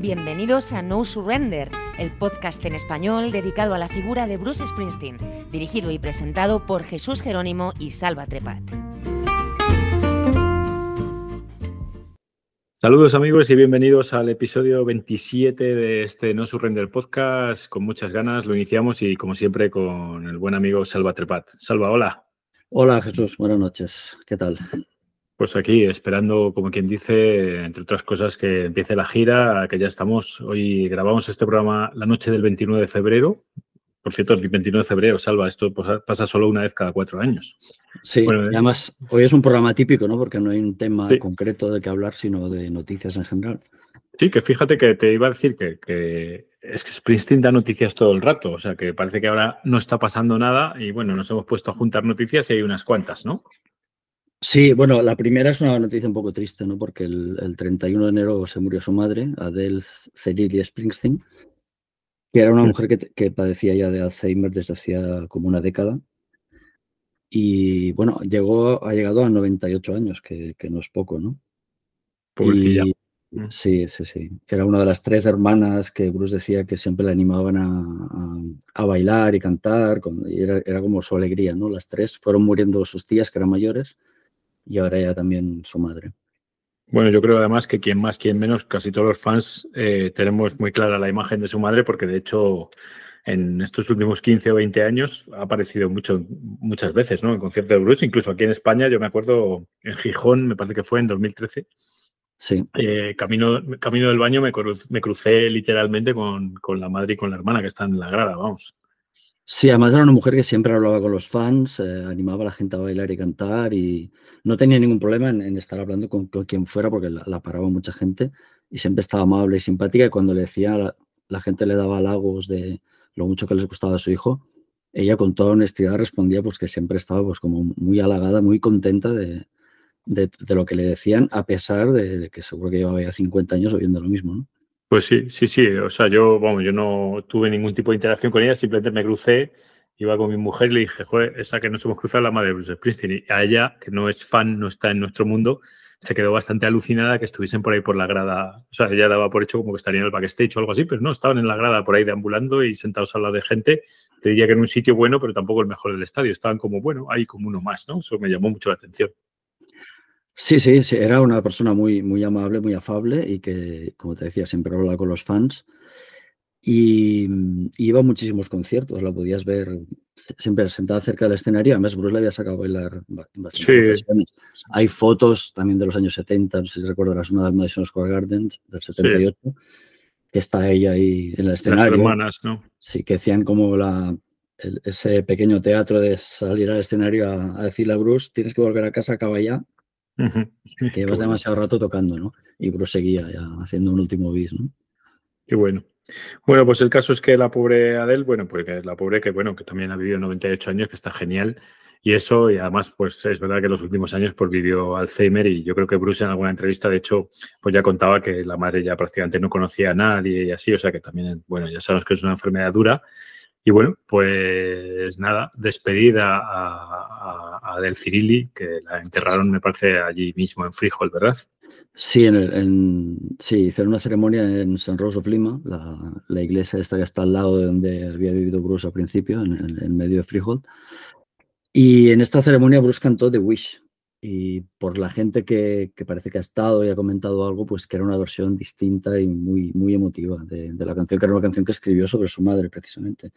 Bienvenidos a No Surrender, el podcast en español dedicado a la figura de Bruce Springsteen, dirigido y presentado por Jesús Jerónimo y Salva Trepat. Saludos amigos y bienvenidos al episodio 27 de este No Surrender podcast. Con muchas ganas lo iniciamos y como siempre con el buen amigo Salva Trepat. Salva, hola. Hola Jesús, buenas noches. ¿Qué tal? Pues aquí esperando, como quien dice, entre otras cosas, que empiece la gira, que ya estamos. Hoy grabamos este programa la noche del 29 de febrero. Por cierto, el 29 de febrero, Salva, esto pasa solo una vez cada cuatro años. Sí, bueno, además hoy es un programa típico, ¿no? Porque no hay un tema concreto de que hablar, sino de noticias en general. Sí, que fíjate que te iba a decir que, que, es que Springsteen da noticias todo el rato, o sea que parece que ahora no está pasando nada y bueno, nos hemos puesto a juntar noticias y hay unas cuantas, ¿no? Sí, bueno, la primera es una noticia un poco triste, ¿no? Porque el, 31 de enero se murió su madre, Adele Cerilia Springsteen, que era una mujer que, padecía ya de Alzheimer desde hacía como una década. Y bueno, llegó, ha llegado a 98 años, que, no es poco, ¿no? Pobrecilla. Mm. sí, sí, sí. Era una de las tres hermanas que Bruce decía que siempre le animaban a, bailar y cantar, y era, era, como su alegría, ¿no? Las tres fueron muriendo sus tías, que eran mayores, y ahora ya también su madre. Bueno, yo creo además que quien más, quien menos, casi todos los fans eh, tenemos muy clara la imagen de su madre, porque de hecho en estos últimos 15 o 20 años ha aparecido mucho, muchas veces, ¿no? En concierto de Bruce, incluso aquí en España, yo me acuerdo en Gijón, me parece que fue en 2013. Sí. Eh, camino, camino del baño me, me crucé literalmente con, con, la madre y con la hermana que están en la grada, vamos. Sí, además era una mujer que siempre hablaba con los fans, eh, animaba a la gente a bailar y cantar y no tenía ningún problema en, estar hablando con, quien fuera porque la, paraba mucha gente y siempre estaba amable y simpática y cuando le decía, la, gente le daba halagos de lo mucho que les gustaba a su hijo, ella con toda honestidad respondía pues que siempre estaba pues como muy halagada, muy contenta de, lo que le decían a pesar de, de, que seguro que llevaba ya 50 años oyendo lo mismo, ¿no? Pues sí, sí, sí. O sea, yo, vamos, yo no tuve ningún tipo de interacción con ella, simplemente me crucé, iba con mi mujer y le dije, joder, esa que nos hemos cruzado la madre de Bruce Springsteen. Y a ella, que no es fan, no está en nuestro mundo, se quedó bastante alucinada que estuviesen por ahí por la grada. O sea, ella daba por hecho como que estarían en el backstage o algo así, pero no, estaban en la grada por ahí deambulando y sentados al lado de gente. Te diría que en un sitio bueno, pero tampoco el mejor del estadio. Estaban como, bueno, ahí como uno más, ¿no? Eso me llamó mucho la atención. Sí, sí, sí, era una persona muy, muy amable, muy afable y que, como te decía, siempre hablaba con los fans. Y, iba a muchísimos conciertos, la podías ver siempre sentada cerca del escenario. Además, Bruce le había sacado a bailar en bastantes ocasiones. Hay fotos también de los años 70, no sé si recordarás una del Madison Square Garden del 78, que está ella ahí en el escenario. Las hermanas, ¿no? Sí, que decían como la, ese pequeño teatro de salir al escenario a, decirle a Bruce, tienes que volver a casa, acaba ya, que llevas demasiado rato tocando, ¿no? Y proseguía ya haciendo un último bis, ¿no? Qué bueno. Bueno, pues el caso es que la pobre Adele, bueno, pues la pobre que, bueno, que también ha vivido 98 años, que está genial. Y eso, y además, pues es verdad que en los últimos años pues vivió Alzheimer y yo creo que Bruce en alguna entrevista, de hecho, pues ya contaba que la madre ya prácticamente no conocía a nadie y así, o sea que también, bueno, ya sabemos que es una enfermedad dura y bueno, pues nada, despedida a, Del Cirilli, que la enterraron, me parece, allí mismo en Frijol, ¿verdad? Sí, en, sí, hicieron una ceremonia en San Rose of Lima, la, iglesia esta que está al lado de donde había vivido Bruce al principio, en, en medio de Frijol. Y en esta ceremonia Bruce cantó The Wish, y por la gente que, parece que ha estado y ha comentado algo, pues que era una versión distinta y muy, muy emotiva de, la canción, que era una canción que escribió sobre su madre precisamente,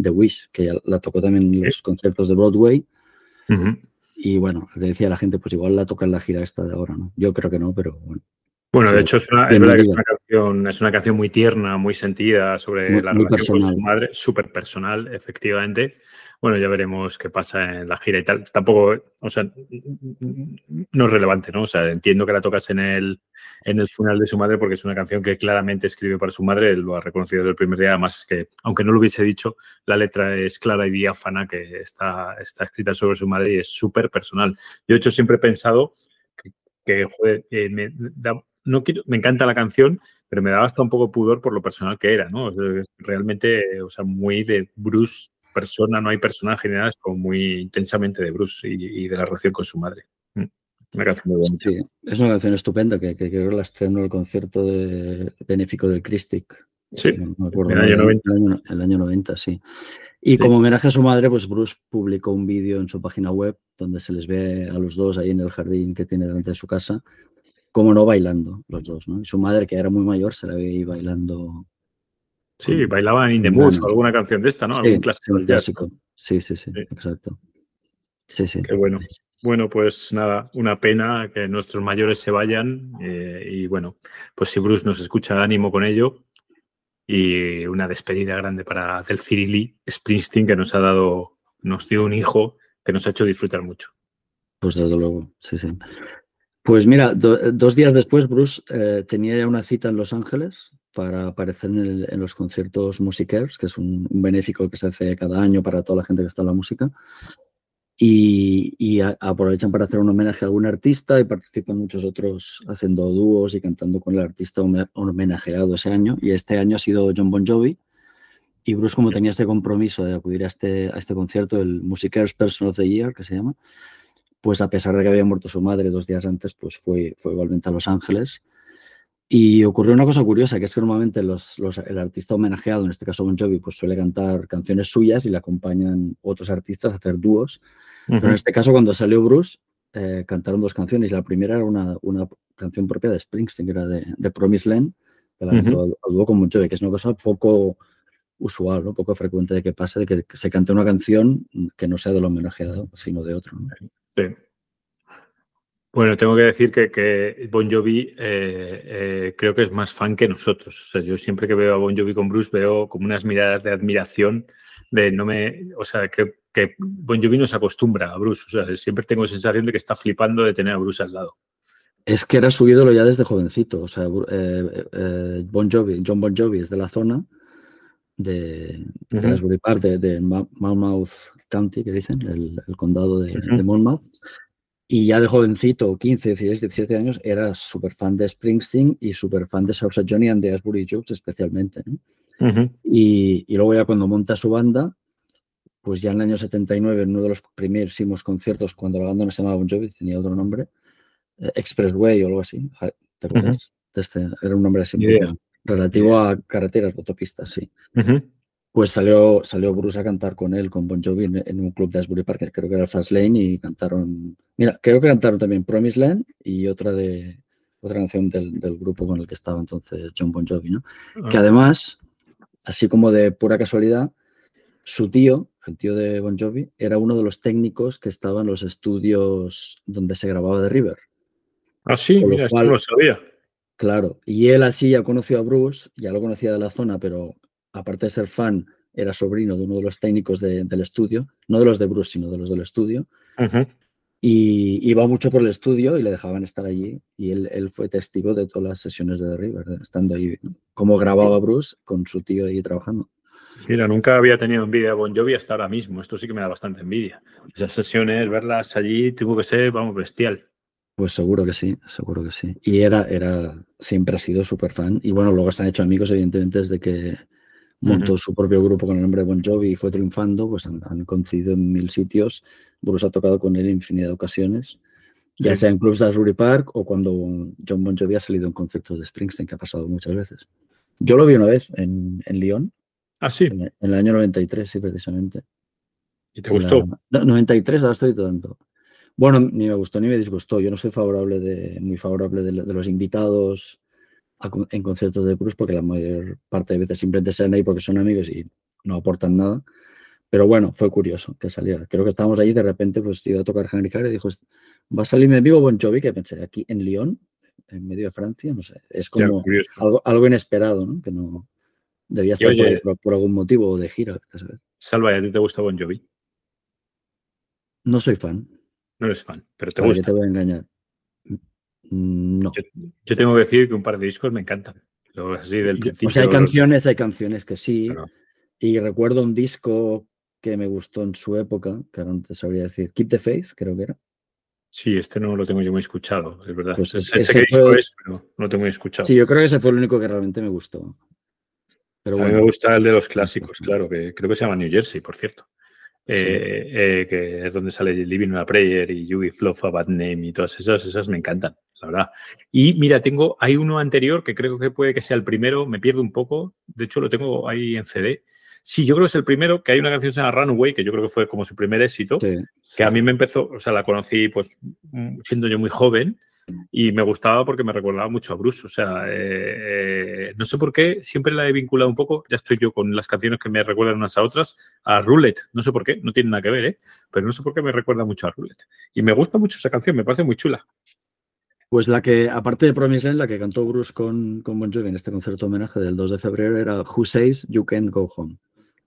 The Wish, que ya la tocó también en los conciertos de Broadway. Y bueno, le decía a la gente, pues igual la toca en la gira esta de ahora, ¿no? Yo creo que no, pero bueno. Bueno, de hecho es una, canción, es una canción muy tierna, muy sentida sobre la relación con su madre, súper personal, efectivamente bueno, ya veremos qué pasa en la gira y tal. Tampoco, o sea, no es relevante, ¿no? O sea, entiendo que la tocas en el, en el funeral de su madre porque es una canción que claramente escribe para su madre, lo ha reconocido desde el primer día, además que, aunque no lo hubiese dicho, la letra es clara y diáfana, que está, está escrita sobre su madre y es súper personal. Yo, de hecho, siempre he pensado que, joder, me, no quiero, me encanta la canción, pero me daba hasta un poco pudor por lo personal que era, ¿no? realmente, o sea, muy de Bruce persona, no hay personaje ni nada, es como muy intensamente de Bruce y, de la relación con su madre. Mm. Una canción muy Sí, es una canción estupenda que, creo que la estrenó en el concierto de benéfico del Christic. Sí, no, me acuerdo, el año 90. El año, 90, sí. Y como homenaje a su madre, pues Bruce publicó un vídeo en su página web donde se les ve a los dos ahí en el jardín que tiene delante de su casa, como no bailando los dos, ¿no? Y su madre, que era muy mayor, se la ve ahí bailando. Sí, bailaban In the Mood o alguna canción de esta, ¿no? Sí, clásico. Sí, sí, sí, exacto. Sí, sí. Qué bueno. Bueno, pues nada, una pena que nuestros mayores se vayan eh, y bueno, pues si Bruce nos escucha, ánimo con ello y una despedida grande para del Cirili Springsteen que nos ha dado, nos dio un hijo que nos ha hecho disfrutar mucho. Pues desde luego, sí, sí. Pues mira, dos días después Bruce eh, tenía ya una cita en Los Ángeles para aparecer en, los conciertos Musicaires, que es un, un, benéfico que se hace cada año para toda la gente que está en la música y, aprovechan para hacer un homenaje a algún artista y participan muchos otros haciendo dúos y cantando con el artista homenajeado ese año. Y este año ha sido John Bon Jovi. Y Bruce, como tenía este compromiso de acudir a este, a este concierto, el Musicares Person of the Year, que se llama, pues a pesar de que había muerto su madre dos días antes, pues fue, fue igualmente a Los Ángeles. Y ocurrió una cosa curiosa, que es que normalmente los, el artista homenajeado, en este caso Bon Jovi, pues suele cantar canciones suyas y le acompañan otros artistas a hacer dúos. Pero en este caso, cuando salió Bruce, eh, cantaron dos canciones. La primera era una, una, canción propia de Springsteen, que era de, de Promise Land, que la cantó dúo con Bon Jovi, que es una cosa poco usual, ¿no? poco frecuente de que pase, de que se cante una canción que no sea del homenajeado, sino de otro. Sí. Bueno, tengo que decir que, que Bon Jovi eh, eh, creo que es más fan que nosotros. O sea, yo siempre que veo a Bon Jovi con Bruce veo como unas miradas de admiración de no me, o sea, creo que Bon Jovi no se acostumbra a Bruce. O sea, siempre tengo la sensación de que está flipando de tener a Bruce al lado. Es que era su ídolo ya desde jovencito. O sea, eh, bon Jovi, John Bon Jovi es de la zona de, Raspberry Park, de, Monmouth County, que dicen, el, condado de, de Monmouth. Y ya de jovencito, 15, 16, 17 años, era súper fan de Springsteen y súper fan de Sousa Johnny and the Asbury Jokes especialmente. y, y, luego ya cuando monta su banda, pues ya en el año 79, en uno de los primeros conciertos, cuando la banda no se llamaba Bon Jovi, tenía otro nombre, eh, Expressway o algo así, ¿te acuerdas? este, era un nombre así, relativo a carreteras, autopistas, sí pues salió, salió Bruce a cantar con él, con Bon Jovi, en, un club de Asbury Park, creo que era el Fast Lane, y cantaron, mira, creo que cantaron también Promise Land y otra de otra canción del, grupo con el que estaba entonces John Bon Jovi, ¿no? Que ah. además, así como de pura casualidad, su tío, el tío de Bon Jovi, era uno de los técnicos que estaba en los estudios donde se grababa The River. Ah, sí, mira, esto no lo sabía. Claro, y él así ya conoció a Bruce, ya lo conocía de la zona, pero aparte de ser fan, era sobrino de uno de los técnicos del estudio, no de los de Bruce, sino de los del estudio. Y iba mucho por el estudio y le dejaban estar allí. Y él, fue testigo de todas las sesiones de The River, estando ahí, como grababa Bruce con su tío ahí trabajando. Mira, nunca había tenido envidia a Bon Jovi hasta ahora mismo. Esto sí que me da bastante envidia. Esas sesiones, verlas allí, tuvo que ser, vamos, bestial. Pues seguro que sí, seguro que sí. Y era, era, siempre ha sido súper fan. Y bueno, luego se han hecho amigos, evidentemente, desde que montó su propio grupo con el nombre de Bon Jovi y fue triunfando, pues han, coincidido en mil sitios. Bruce ha tocado con él en infinidad de ocasiones, ya sea en clubs de Asbury Park o cuando John Bon Jovi ha salido en conciertos de Springsteen, que ha pasado muchas veces. Yo lo vi una vez en, en Lyon. Ah, sí. En, el año 93, sí, precisamente. ¿Y te gustó? 93, ahora estoy tanto. Bueno, ni me gustó ni me disgustó. Yo no soy favorable de, muy favorable de los invitados en conciertos de Bruce porque la mayor parte de veces simplemente salen ahí porque son amigos y no aportan nada. Pero bueno, fue curioso que saliera. Creo que estábamos ahí de repente pues iba a tocar Henry Carey y dijo, va a salirme vivo Bon Jovi, que pensé, aquí en Lyon, en medio de Francia, no sé, es como algo, inesperado, ¿no? Que no debía estar por, algún motivo de gira. Salva, ¿a ti te gusta Bon Jovi? No soy fan. No eres fan, pero te gusta. te voy a engañar. No. Yo, tengo que decir que un par de discos me encantan. Así del o sea, hay canciones, hay canciones que sí. Y recuerdo un disco que me gustó en su época, que ahora no te sabría decir. Keep the Faith, creo que era. Sí, este no lo tengo yo muy escuchado, es verdad. Pues ese, disco es, pero no lo tengo muy escuchado. Sí, yo creo que ese fue el único que realmente me gustó. Pero bueno. A mí me gusta el de los clásicos, claro, que creo que se llama New Jersey, por cierto. eh, que es donde sale Living a Prayer y You Give Love a Bad Name y todas esas, esas me encantan, la verdad. Y mira, tengo, hay uno anterior que creo que puede que sea el primero, me pierdo un poco, de hecho lo tengo ahí en CD. Sí, yo creo que es el primero, que hay una canción que se llama Runaway, que yo creo que fue como su primer éxito, que a mí me empezó, o sea, la conocí pues siendo yo muy joven y me gustaba porque me recordaba mucho a Bruce. O sea, eh, no sé por qué, siempre la he vinculado un poco, ya estoy yo con las canciones que me recuerdan unas a otras, a Roulette. No sé por qué, no tiene nada que ver, ¿eh? pero no sé por qué me recuerda mucho a Roulette. Y me gusta mucho esa canción, me parece muy chula. Pues la que, aparte de Promise Land, la que cantó Bruce con, con Bon Jovi en este concierto homenaje del 2 de febrero era Who Says You Can't Go Home,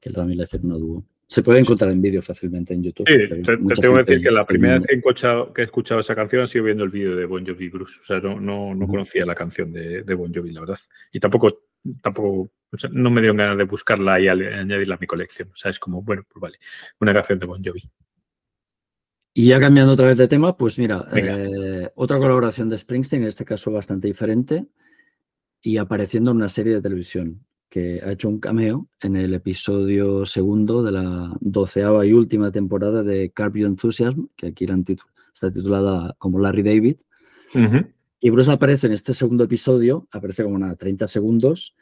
que también le hace una dúo. Se puede encontrar en vídeo fácilmente en YouTube. Sí, te, tengo que decir que la primera vez que he, escuchado, esa canción ha sido viendo el vídeo de Bon Jovi Bruce. O sea, no, no, conocía la canción de, Bon Jovi, la verdad. Y tampoco, tampoco no me dieron ganas de buscarla y añadirla a mi colección. O sea, es como, bueno, pues vale, una canción de Bon Jovi. Y ya cambiando otra vez de tema, pues mira, eh, otra colaboración de Springsteen, en este caso bastante diferente, y apareciendo en una serie de televisión que ha hecho un cameo en el episodio segundo de la doceava y última temporada de Carb Enthusiasm, que aquí está titulada como Larry David. Y Bruce aparece en este segundo episodio, aparece como a 30 segundos,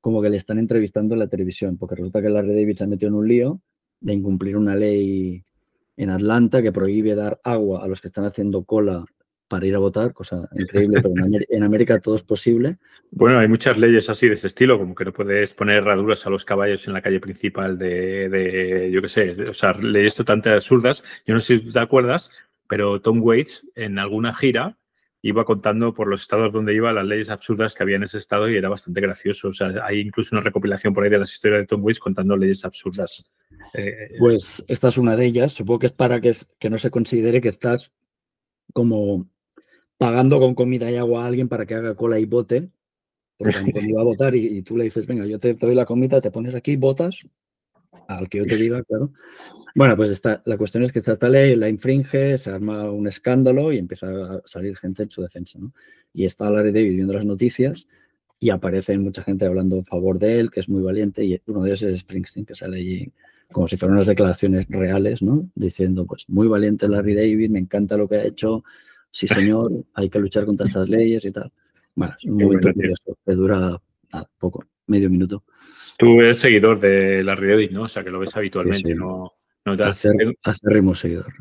como que le están entrevistando en la televisión, porque resulta que Larry David se ha metido en un lío de incumplir una ley en Atlanta que prohíbe dar agua a los que están haciendo cola para ir a votar, cosa increíble, pero en, América, todo es posible. Bueno, hay muchas leyes así de ese estilo, como que no puedes poner herraduras a los caballos en la calle principal de, yo qué sé, o sea, leyes totalmente absurdas. Yo no sé si te acuerdas, pero Tom Waits en alguna gira iba contando por los estados donde iba las leyes absurdas que había en ese estado y era bastante gracioso. O sea, hay incluso una recopilación por ahí de las historias de Tom Waits contando leyes absurdas. Eh, pues esta es una de ellas. Supongo que es para que, que no se considere que estás como pagando con comida y agua a alguien para que haga cola y vote, porque cuando va a votar y, tú le dices, venga, yo te doy la comida, te pones aquí, votas, al que yo te diga, claro. Bueno, pues está, la cuestión es que esta, esta ley la infringe, se arma un escándalo y empieza a salir gente en su defensa, ¿no? Y está Larry David viendo las noticias y aparece mucha gente hablando en favor de él, que es muy valiente, y uno de ellos es Springsteen, que sale allí como si fueran unas declaraciones reales, ¿no? Diciendo, pues, muy valiente Larry David, me encanta lo que ha hecho, sí señor, hay que luchar contra estas leyes y tal. Bueno, es un momento curioso que dura poco, medio minuto. Tú eres seguidor de la David, ¿no? O sea, que lo ves habitualmente, ¿no? no te Hacer, seguidor.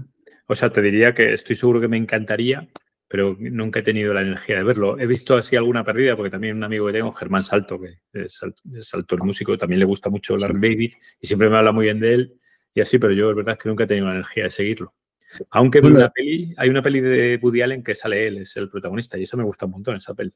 O sea, te diría que estoy seguro que me encantaría, pero nunca he tenido la energía de verlo. He visto así alguna pérdida, porque también un amigo que tengo, Germán Salto, que es, Salto el músico, también le gusta mucho Larry David y siempre me habla muy bien de él y así, pero yo es verdad que nunca he tenido la energía de seguirlo. Aunque una peli, hay una peli de Woody Allen que sale él, es el protagonista, y eso me gusta un montón, esa peli.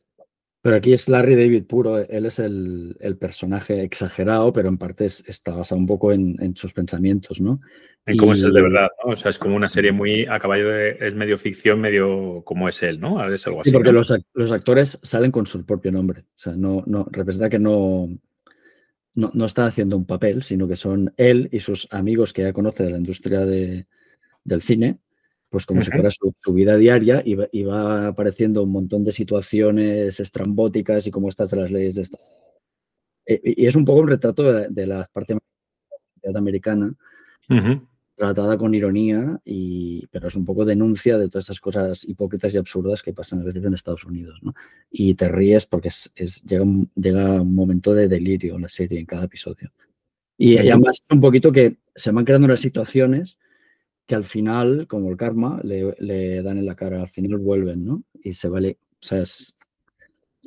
Pero aquí es Larry David puro, él es el, personaje exagerado, pero en parte está basado un poco en, sus pensamientos, ¿no? En cómo es él de verdad, ¿no? O sea, es como una serie muy a caballo de. es medio ficción, medio como es él, ¿no? Es algo así. Sí, porque los, actores salen con su propio nombre. O sea, no, no representa que no, no, no está haciendo un papel, sino que son él y sus amigos que ya conoce de la industria de, del cine, pues como si fuera su, vida diaria y va, apareciendo un montón de situaciones estrambóticas y como estas de las leyes de Estado. E, y es un poco un retrato de, la parte de la sociedad americana, tratada con ironía, y, pero es un poco denuncia de todas estas cosas hipócritas y absurdas que pasan a veces en Estados Unidos. ¿no? Y te ríes porque es, llega, un, llega un momento de delirio en la serie, en cada episodio. Y, y además un poquito que se van creando unas situaciones que al final, como el karma, le, dan en la cara, al final vuelven, ¿no? Y se vale, o sea, es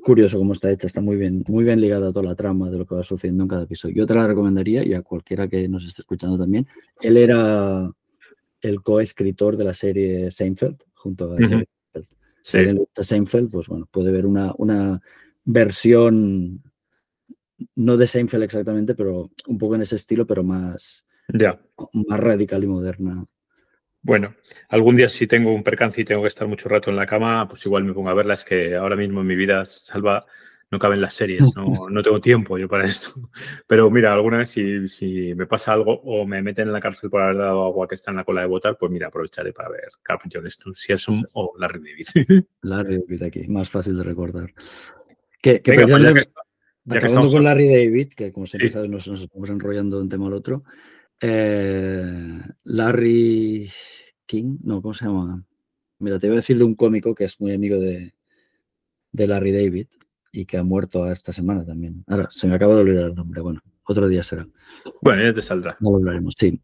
curioso cómo está hecha, está muy bien, muy bien ligada a toda la trama de lo que va sucediendo en cada episodio. Yo te la recomendaría y a cualquiera que nos esté escuchando también. Él era el coescritor de la serie Seinfeld, junto a Seinfeld. Si Seinfeld, pues bueno, puede ver una, una versión, no de Seinfeld exactamente, pero un poco en ese estilo, pero más, más radical y moderna. Bueno, algún día si tengo un percance y tengo que estar mucho rato en la cama, pues igual me pongo a verla. Es que ahora mismo en mi vida, Salva, no caben las series, no, no tengo tiempo yo para esto. Pero mira, alguna vez si, si, me pasa algo o me meten en la cárcel por haber dado agua que está en la cola de votar, pues mira, aprovecharé para ver Carpenter si es un o Larry David. Larry David aquí, más fácil de recordar. Que, que Venga, pues ya que, con Larry David, que como siempre sabes, nos, nos estamos enrollando de un tema al otro, Eh, Larry King, no, ¿cómo se llama? Mira, te voy a decir de un cómico que es muy amigo de, de Larry David y que ha muerto esta semana también. Ahora, se me acaba de olvidar el nombre. Bueno, otro día será. Bueno, ya te saldrá. No hablaremos, sí.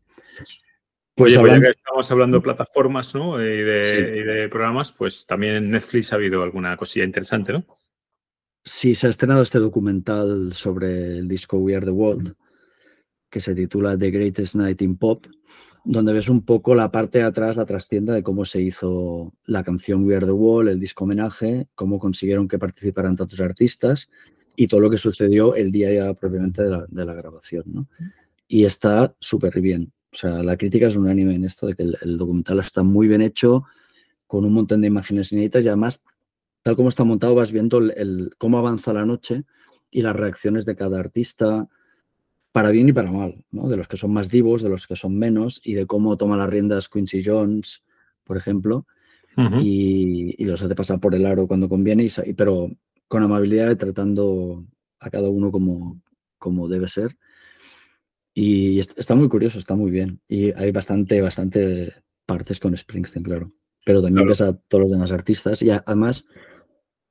Pues, pues ya que estamos hablando de plataformas ¿no? y, de, programas, pues también en Netflix ha habido alguna cosilla interesante, ¿no? Sí, se ha estrenado este documental sobre el disco We Are the World, que se titula The Greatest Night in Pop, donde ves un poco la parte de atrás, la trastienda de cómo se hizo la canción We Are the World, el disco homenaje, cómo consiguieron que participaran tantos artistas y todo lo que sucedió el día ya propiamente de la, de la grabación. ¿no? Y está súper bien. O sea, la crítica es unánime en esto de que el, documental está muy bien hecho, con un montón de imágenes inéditas y además, tal como está montado, vas viendo el, cómo avanza la noche y las reacciones de cada artista, para bien y para mal, ¿no? de los que son más divos, de los que son menos, y de cómo toma las riendas Quincy Jones, por ejemplo, y, los hace pasar por el aro cuando conviene, y, pero con amabilidad y tratando a cada uno como, como debe ser. Y está muy curioso, está muy bien. Y hay bastante, bastante partes con Springsteen, claro. Pero también ves a todos los demás artistas. Y además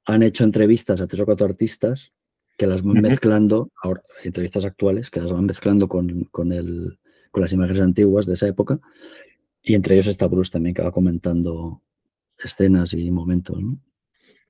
han hecho entrevistas a tres o cuatro artistas que las van mezclando, ahora, entrevistas actuales, que las van mezclando con, con, el, con las imágenes antiguas de esa época. Y entre ellos está Bruce también, que va comentando escenas y momentos.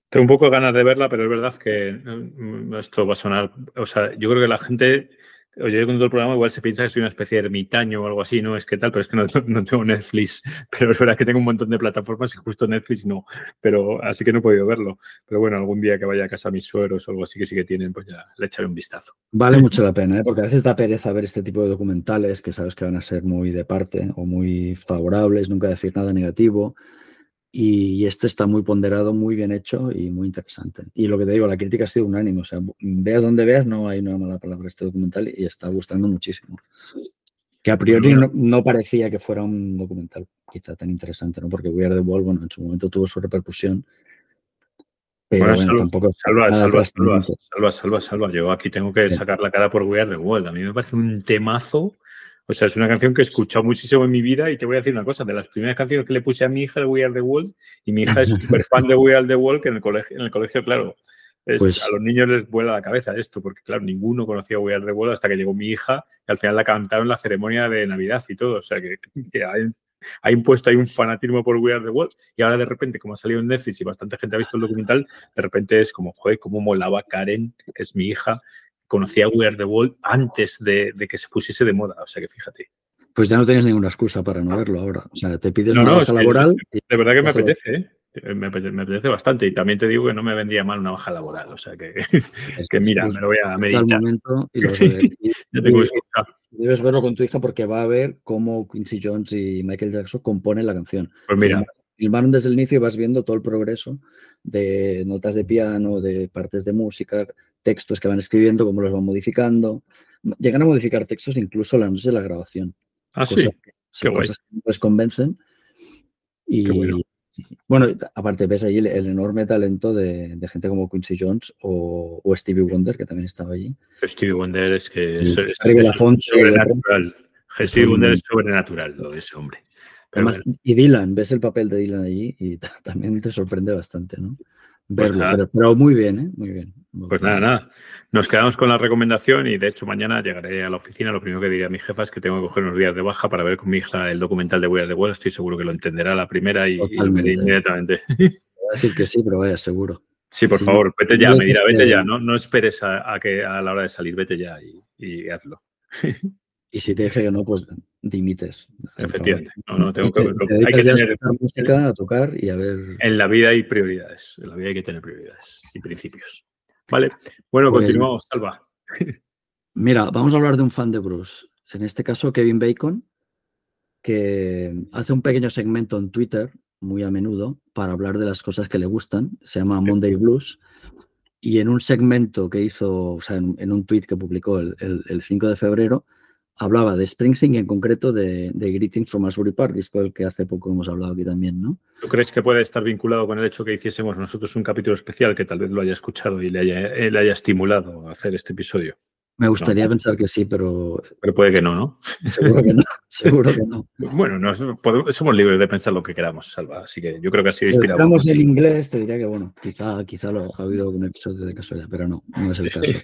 Tengo un poco de ganas de verla, pero es verdad que mm, esto va a sonar. O sea, yo creo que la gente Oye, con todo el programa igual se piensa que soy una especie de ermitaño o algo así, ¿no? Es que tal, pero es que no, tengo Netflix. Pero es verdad que tengo un montón de plataformas y justo Netflix no. Pero así que no he podido verlo. Pero bueno, algún día que vaya a casa a mis sueros o algo así que sí que tienen, pues ya le echaré un vistazo. Vale mucho la pena, ¿eh? porque a veces da pereza ver este tipo de documentales que sabes que van a ser muy de parte o muy favorables, nunca decir nada negativo. Y este está muy ponderado, muy bien hecho y muy interesante. Y lo que te digo, la crítica ha sido unánime. O sea, veas donde veas, no hay una mala palabra este documental y está gustando muchísimo. Que a priori no, parecía que fuera un documental quizá tan interesante, ¿no? Porque We Are the Wall, bueno, en su momento tuvo su repercusión. Pero bueno, salva, tampoco. Salva, salva, salva, salva, salva, salva. Yo aquí tengo que sacar la cara por We Are the World. A mí me parece un temazo o sea, es una canción que he escuchado muchísimo en mi vida y te voy a decir una cosa, de las primeras canciones que le puse a mi hija, We Are the World, y mi hija es súper fan de We Are the World, que en el colegio, en el colegio claro, pues, a los niños les vuela la cabeza esto, porque claro, ninguno conocía We Are the World hasta que llegó mi hija y al final la cantaron en la ceremonia de Navidad y todo. O sea, que, ha, impuesto ahí un fanatismo por We Are the World y ahora de repente, como ha salido en Netflix y bastante gente ha visto el documental, de repente es como, joder, cómo molaba Karen, que es mi hija, conocía We Are the World antes de, de que se pusiese de moda. O sea, que fíjate. Pues ya no tienes ninguna excusa para no verlo ahora. O sea, te pides una baja laboral. de verdad que me apetece, ¿eh? Me apetece, bastante. Y también te digo que no me vendría mal una baja laboral. O sea, que, que mira, me lo voy a meditar. Momento y debes verlo con tu hija porque va a ver cómo Quincy Jones y Michael Jackson componen la canción. Pues mira. Filmaron desde el inicio y vas viendo todo el progreso de notas de piano, de partes de música, textos que van escribiendo, cómo los van modificando. Llegan a modificar textos incluso la noche de la grabación. Ah, sí. Qué cosas que les convencen. Y bueno. aparte ves ahí el, enorme talento de, gente como Quincy Jones o, Stevie Wonder, que también estaba allí. Stevie Wonder es que es, sobrenatural. Stevie Wonder es sobrenatural, lo de ese hombre. Y Dylan, ves el papel de Dylan allí y también te sorprende bastante, ¿no? Pues Verlo, pero, muy bien, ¿eh? Muy bien. pues nada, nada. Nos quedamos con la recomendación y de hecho mañana llegaré a la oficina. Lo primero que diré a mi jefa es que tengo que coger unos días de baja para ver con mi hija el documental de We Are the World. Estoy seguro que lo entenderá la primera y, lo veré inmediatamente. Voy a decir que sí, pero vaya, seguro. Sí, por favor, vete ya, me dirá, vete ya, no, no esperes a, que a la hora de salir, vete ya y hazlo. Y si te dije que no, pues dimites. Efectivamente. No, no, tengo que, hay que tener música, a tocar y a ver. En la vida hay prioridades. En la vida hay que tener prioridades y principios. Vale. Bueno, pues continuamos, Salva. Mira, vamos a hablar de un fan de Bruce. En este caso, Kevin Bacon, que hace un pequeño segmento en Twitter muy a menudo para hablar de las cosas que le gustan. Se llama Monday Blues. Y en un segmento que hizo, o sea, en, un tweet que publicó el, el 5 de febrero, hablaba de Springsteen y en concreto de, Greetings from Asbury Park, disco del que hace poco hemos hablado aquí también, ¿no? ¿Tú crees que puede estar vinculado con el hecho que hiciésemos nosotros un capítulo especial que tal vez lo haya escuchado y le haya, le haya estimulado a hacer este episodio? Me gustaría pensar que sí, pero. Pero puede que no, ¿no? Seguro que no. Seguro que no. bueno, no, somos libres de pensar lo que queramos, Salva. Así que yo creo que ha sido inspirado. Si el inglés, te diría que, bueno, quizá, quizá lo ha habido algún episodio de casualidad, pero no, no es el caso.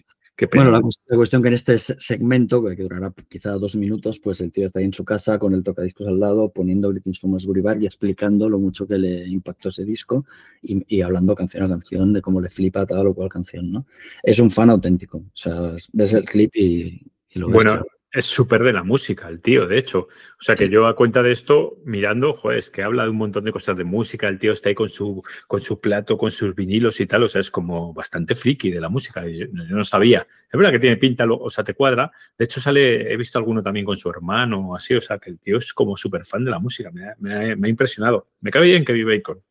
Bueno, la, cuestión que en este segmento, que durará quizá dos minutos, pues el tío está ahí en su casa con el tocadiscos al lado, poniendo Greetings from Bar y explicando lo mucho que le impactó ese disco y, hablando canción a canción de cómo le flipa tal o cual canción, ¿no? Es un fan auténtico. O sea, ves el clip y, lo ves. Bueno, es súper de la música, el tío, de hecho. O sea, que yo a cuenta de esto, mirando, joder, es que habla de un montón de cosas de música, el tío está ahí con su, con su plato, con sus vinilos y tal, o sea, es como bastante friki de la música, yo, no sabía. Es verdad que tiene pinta, o sea, te cuadra. De hecho, sale, he visto alguno también con su hermano, así, o sea, que el tío es como súper fan de la música, me ha, impresionado. Me cae bien que vive Bacon.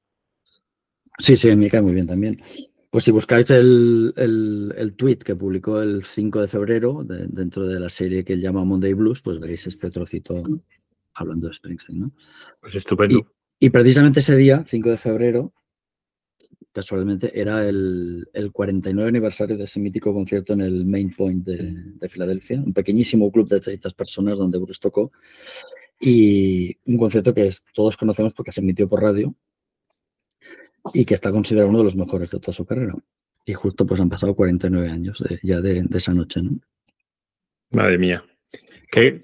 Sí, sí, me cae muy bien también. Pues si buscáis el, el, tweet que publicó el 5 de febrero dentro de la serie que él llama Monday Blues, pues veréis este trocito hablando de Springsteen, ¿no? Pues estupendo. Y, precisamente ese día, 5 de febrero, casualmente era el, 49 aniversario de ese mítico concierto en el Main Point de, Filadelfia, un pequeñísimo club de 300 personas donde Bruce tocó. Y un concierto que todos conocemos porque se emitió por radio y que está considerado uno de los mejores de toda su carrera. Y justo pues han pasado 49 años ya de, esa noche, ¿no? Madre mía. Que,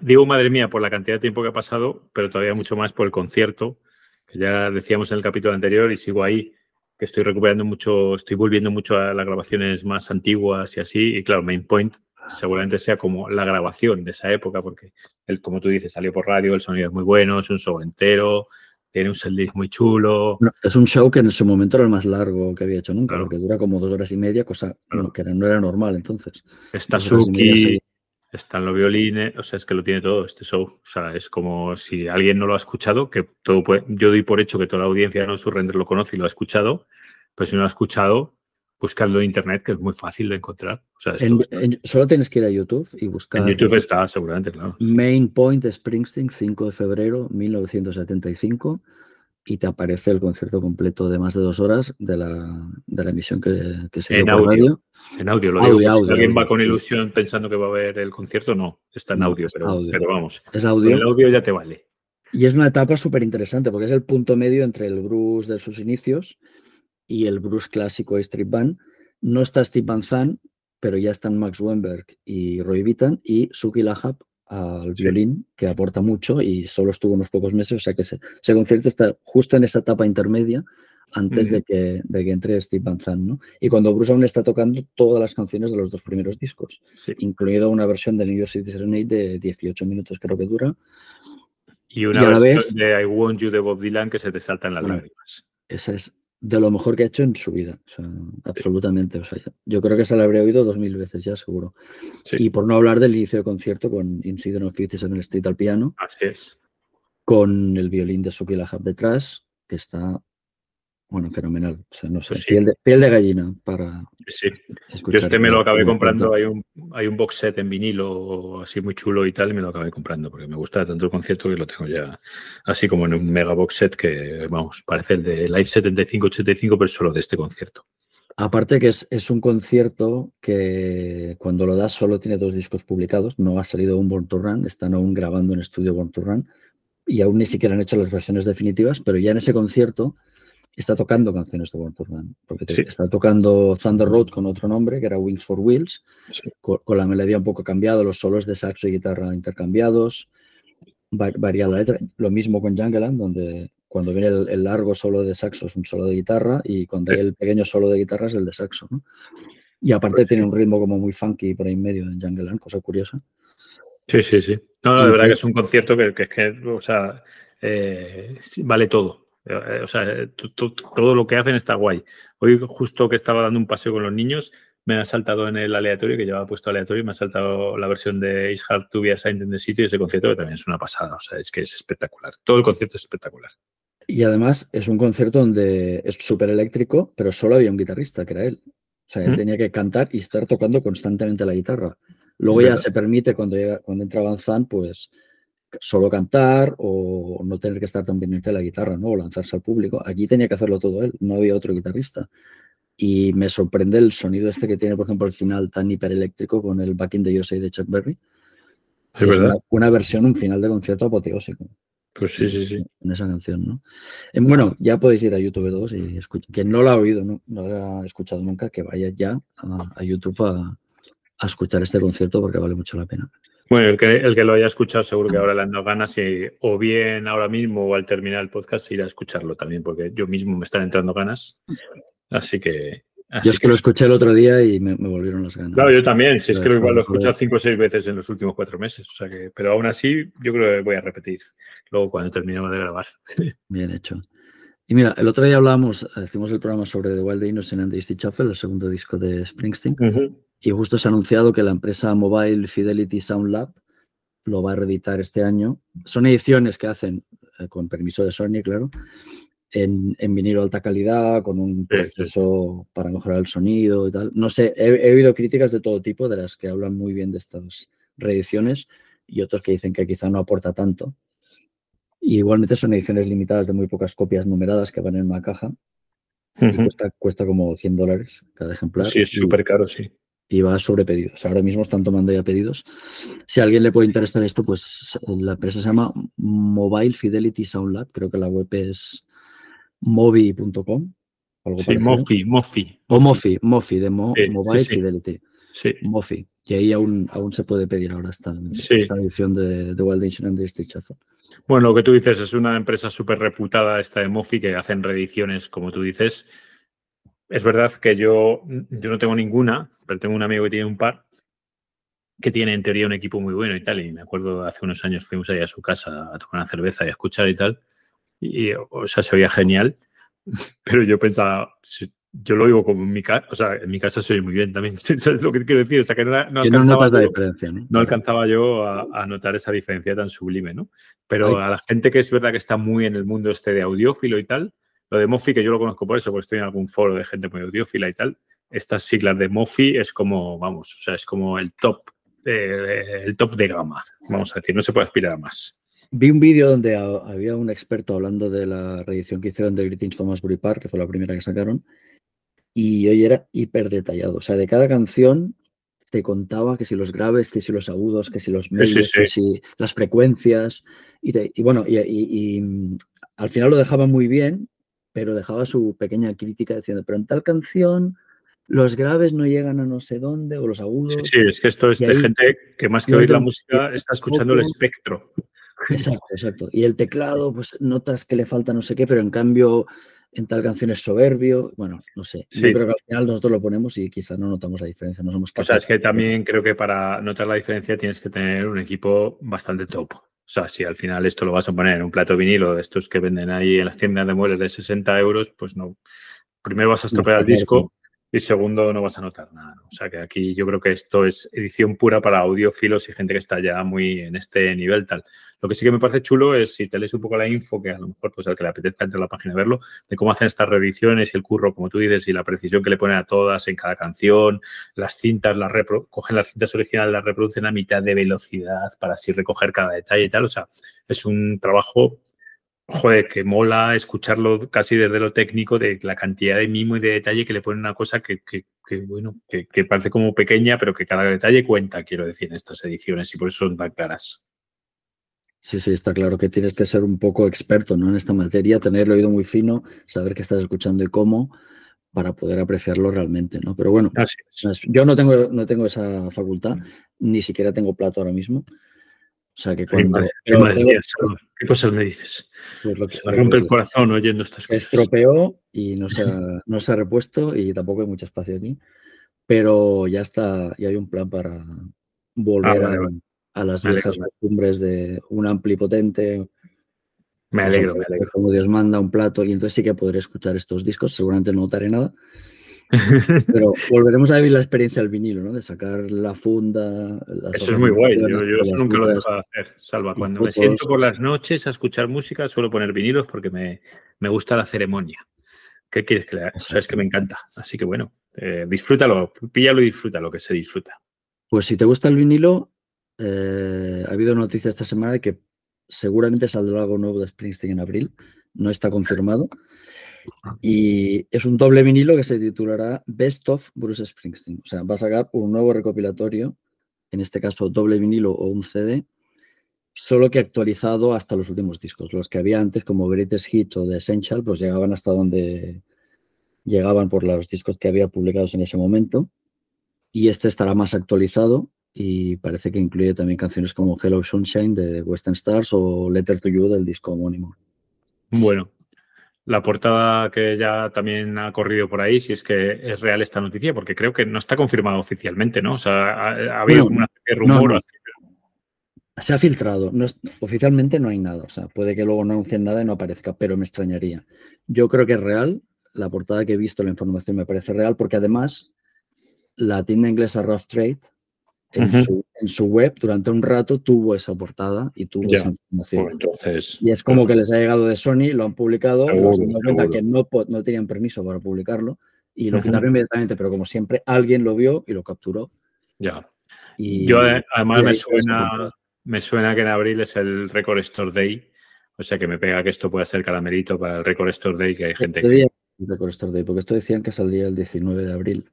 digo madre mía por la cantidad de tiempo que ha pasado, pero todavía mucho más por el concierto, que ya decíamos en el capítulo anterior y sigo ahí, que estoy recuperando mucho, estoy volviendo mucho a las grabaciones más antiguas y así. Y claro, Main Point seguramente sea como la grabación de esa época, porque el, como tú dices, salió por radio, el sonido es muy bueno, es un show entero, tiene un setlist muy chulo. es un show que en su momento era el más largo que había hecho nunca, porque dura como dos horas y media, cosa que no era normal entonces. Está Suki, están los violines, o sea, es que lo tiene todo este show. O sea, es como si alguien no lo ha escuchado, que todo yo doy por hecho que toda la audiencia no su render lo conoce y lo ha escuchado, pero si no lo ha escuchado, buscarlo en internet, que es muy fácil de encontrar. solo tienes que ir a YouTube y buscar. En YouTube está, seguramente, claro. Main Point Springsteen, 5 de febrero 1975, y te aparece el concierto completo de más de dos horas de la, de la emisión que, se en audio. En audio, lo digo. si alguien va con ilusión pensando que va a ver el concierto, no, está en audio, pero, pero, vamos. Es audio. el audio ya te vale. Y es una etapa súper interesante porque es el punto medio entre el Bruce de sus inicios y el Bruce clásico Street Band. No está Steve Van Zandt, pero ya están Max Weinberg y Roy Vitan y Suki Lahab al violín, que aporta mucho y solo estuvo unos pocos meses, o sea que ese, concierto está justo en esa etapa intermedia antes de, que, de que entre Steve Van Zandt, ¿no? Y cuando Bruce aún está tocando todas las canciones de los dos primeros discos, incluido una versión de New York City Serenade de 18 minutos creo que dura. Y una versión de I Want You de Bob Dylan que se te saltan las lágrimas. Esa es de lo mejor que ha hecho en su vida. absolutamente. O sea, yo creo que se la habré oído dos mil veces ya, seguro. Y por no hablar del inicio de concierto con Incident of Pieces en el Street al piano. Así es. Con el violín de Suki Lahab detrás, que está bueno, fenomenal. O sea, no sé, pues piel, de, gallina para. Sí. Yo este me lo acabé comprando. Hay un, hay un box set en vinilo así muy chulo y tal, y me lo acabé comprando porque me gusta tanto el concierto que lo tengo ya así como en un mega box set que, vamos, parece el de Live 75-85, pero solo de este concierto. Aparte que es, es, un concierto que cuando lo das solo tiene dos discos publicados, no ha salido un Born to Run, están aún grabando en estudio Born to Run y aún ni siquiera han hecho las versiones definitivas, pero ya en ese concierto está tocando canciones de Born to porque está tocando Thunder Road con otro nombre, que era Wings for Wheels, con, la melodía un poco cambiada, los solos de saxo y guitarra intercambiados, varía la letra. Lo mismo con Jungleland, donde cuando viene el, largo solo de saxo es un solo de guitarra y cuando hay el pequeño solo de guitarra es el de saxo. Y aparte pues tiene un ritmo como muy funky por ahí en medio en Jungleland, cosa curiosa. Sí, sí, sí. No, de verdad que es un concierto que, es que, o sea, eh, vale todo. Eh, o sea, eh, todo lo que hacen está guay. Hoy, justo que estaba dando un paseo con los niños, me ha saltado en el aleatorio, que llevaba puesto aleatorio, y me ha saltado la versión de It's Hard to Be Assigned in the City, ese concierto que también es una pasada. O sea, es que es espectacular. Todo el concierto es espectacular. Y además es un concierto donde es súper eléctrico, pero solo había un guitarrista, que era él. O sea, él tenía que cantar y estar tocando constantemente la guitarra. Luego ya se permite, cuando, cuando entra Van pues solo cantar o no tener que estar tan pendiente de la guitarra, ¿no? O lanzarse al público. Aquí tenía que hacerlo todo él, no había otro guitarrista. Y me sorprende el sonido este que tiene, por ejemplo, el final tan hipereléctrico con el Back in the USA de Chuck Berry. Es, verdad. Una, versión, un final de concierto apoteósico. Pues sí, sí, sí. En esa canción, ¿no? bueno, ya podéis ir a YouTube 2 y escuchar. Quien no lo ha oído, no, lo ha escuchado nunca, que vaya ya a, YouTube a escuchar este concierto porque vale mucho la pena. Bueno, el que, el que lo haya escuchado seguro que ahora le han dado ganas y o bien ahora mismo o al terminar el podcast ir a escucharlo también, porque yo mismo me están entrando ganas. Así que... yo es que, lo escuché el otro día y me, volvieron las ganas. Claro, yo también. Si es que lo igual lo he escuchado cinco o seis veces en los últimos cuatro meses. O sea que, pero aún así, yo creo que voy a repetir luego cuando terminemos de grabar. Bien hecho. Y mira, el otro día hablábamos, hicimos el programa sobre The Wild Innocent and Daisy Shuffle, el segundo disco de Springsteen. Y justo se ha anunciado que la empresa Mobile Fidelity Sound Lab lo va a reeditar este año. Son ediciones que hacen, eh, con permiso de Sony, claro, en, vinilo de alta calidad, con un proceso para mejorar el sonido y tal. No sé, he, oído críticas de todo tipo, de las que hablan muy bien de estas reediciones y otros que dicen que quizá no aporta tanto. igualmente son ediciones limitadas de muy pocas copias numeradas que van en una caja. y cuesta, cuesta, como 100 dólares cada ejemplar. Sí, es súper caro, sí y va sobre pedidos. Ahora mismo están tomando ya pedidos. Si a alguien le puede interesar esto, pues la empresa se llama Mobile Fidelity Sound Lab. Creo que la web es movi.com. Sí, Mofi, Mofi. O Mofi, Mofi, de Mobile Fidelity. Sí. Mofi. Y ahí aún, aún se puede pedir ahora esta, esta edición de, de Wild and the Bueno, lo que tú dices es una empresa súper reputada, esta de Mofi, que hacen reediciones, como tú dices, es verdad que yo, yo no tengo ninguna, pero tengo un amigo que tiene un par que tiene en teoría un equipo muy bueno y tal. Y me acuerdo hace unos años fuimos ahí a su casa a tomar una cerveza y a escuchar y tal. Y, o sea, se oía genial. Pero yo pensaba, yo lo oigo como en mi casa, o sea, en mi casa se oye muy bien también. ¿Sabes lo que quiero decir? O sea, que no, alcanzaba, la diferencia, ¿no? no alcanzaba yo a, notar esa diferencia tan sublime, ¿no? Pero a la gente que es verdad que está muy en el mundo este de audiófilo y tal, lo de Mofi, que yo lo conozco por eso, porque estoy en algún foro de gente muy audiófila y tal, estas siglas de Mofi es como, vamos, o sea, es como el top, el top de gama, vamos a decir, no se puede aspirar a más. Vi un vídeo donde había un experto hablando de la reedición que hicieron de Greetings Thomas Park, que fue la primera que sacaron, y hoy era hiper detallado. O sea, de cada canción te contaba que si los graves, que si los agudos, que si los medios, que si las frecuencias. Y, bueno, y, al final lo dejaba muy bien pero dejaba su pequeña crítica diciendo, pero en tal canción los graves no llegan a no sé dónde o los agudos. Sí, sí es que esto es de gente que más que oír la música está escuchando el espectro. Exacto, exacto. Y el teclado, pues notas que le falta no sé qué, pero en cambio en tal canción es soberbio. Bueno, no sé. Yo creo que al final nosotros lo ponemos y quizás no notamos la diferencia. No somos o sea, es que también creo que para notar la diferencia tienes que tener un equipo bastante top. O sea, si al final esto lo vas a poner en un plato vinilo de estos que venden ahí en las tiendas de muebles de 60 euros, pues no. Primero vas a estropear el disco y segundo no vas a notar nada. O sea que aquí yo creo que esto es edición pura para audiófilos y gente que está ya muy en este nivel tal. Lo que sí que me parece chulo es si te lees un poco la info, que a lo mejor pues al que le apetezca entrar a la página y verlo, de cómo hacen estas revisiones y el curro, como tú dices, y la precisión que le ponen a todas en cada canción, las cintas, las cogen las cintas originales, las reproducen a mitad de velocidad para así recoger cada detalle y tal. O sea, es un trabajo joder, que mola escucharlo casi desde lo técnico, de la cantidad de mimo y de detalle que le ponen una cosa que, bueno, que, parece como pequeña, pero que cada detalle cuenta, quiero decir, en estas ediciones y por eso son tan caras. Sí, sí, está claro que tienes que ser un poco experto ¿no? en esta materia, tener el oído muy fino, saber qué estás escuchando y cómo, para poder apreciarlo realmente, ¿no? Pero bueno, yo no tengo, no tengo esa facultad, ni siquiera tengo plato ahora mismo. O sea que cuando. ¿Qué cosas me dices? Pues lo que se rompe el corazón oyendo estas se cosas. Se estropeó y no se, ha, no se ha repuesto y tampoco hay mucho espacio aquí. Pero ya está, y hay un plan para volver ah, a, las viejas costumbres de un ampli potente. Me alegro, me alegro. Como Dios manda un plato y entonces sí que podré escuchar estos discos. Seguramente no notaré nada, pero volveremos a vivir la experiencia del vinilo, ¿no? De sacar la funda. Eso es muy guay. Yo, eso nunca lo he dejado de hacer. Salva, cuando me siento por las noches a escuchar música, suelo poner vinilos porque me, me gusta la ceremonia. ¿Qué quieres que le haga? O sea, es que me encanta. Así que bueno, eh, disfrútalo, píllalo y disfruta lo que se disfruta. Pues si te gusta el vinilo, eh, ha habido noticia esta semana de que seguramente saldrá algo nuevo de Springsteen en abril. No está confirmado. Y es un doble vinilo que se titulará Best of Bruce Springsteen. O sea, va a sacar un nuevo recopilatorio, en este caso doble vinilo o un CD, solo que actualizado hasta los últimos discos. Los que había antes, como Greatest Hits o The Essential, pues llegaban hasta donde llegaban por los discos que había publicados en ese momento. Y este estará más actualizado y parece que incluye también canciones como Hello Sunshine de Western Stars o Letter to You del disco homónimo. Bueno, la portada que ya también ha corrido por ahí, si es que es real esta noticia, porque creo que no está confirmado oficialmente, ¿no? O sea, ha, habido una especie de rumor. Se ha filtrado. No oficialmente no hay nada. O sea, puede que luego no anuncien nada y no aparezca, pero me extrañaría. Yo creo que es real. La portada que he visto, la información me parece real, porque además la tienda inglesa Rough Trade en, su, web durante un rato tuvo esa portada y tuvo esa información. Pues entonces, y es como que les ha llegado de Sony, lo han publicado, se han dado cuenta que no, no tenían permiso para publicarlo y lo quitaron inmediatamente, pero como siempre alguien lo vio y lo capturó. Ya. Y, Yo eh, además me suena, me suena que en abril es el Record Store Day, o sea que me pega que esto puede ser caramelito para el Record Store Day, que hay gente que... Record Store Day? Porque esto decían que saldría el 19 de abril.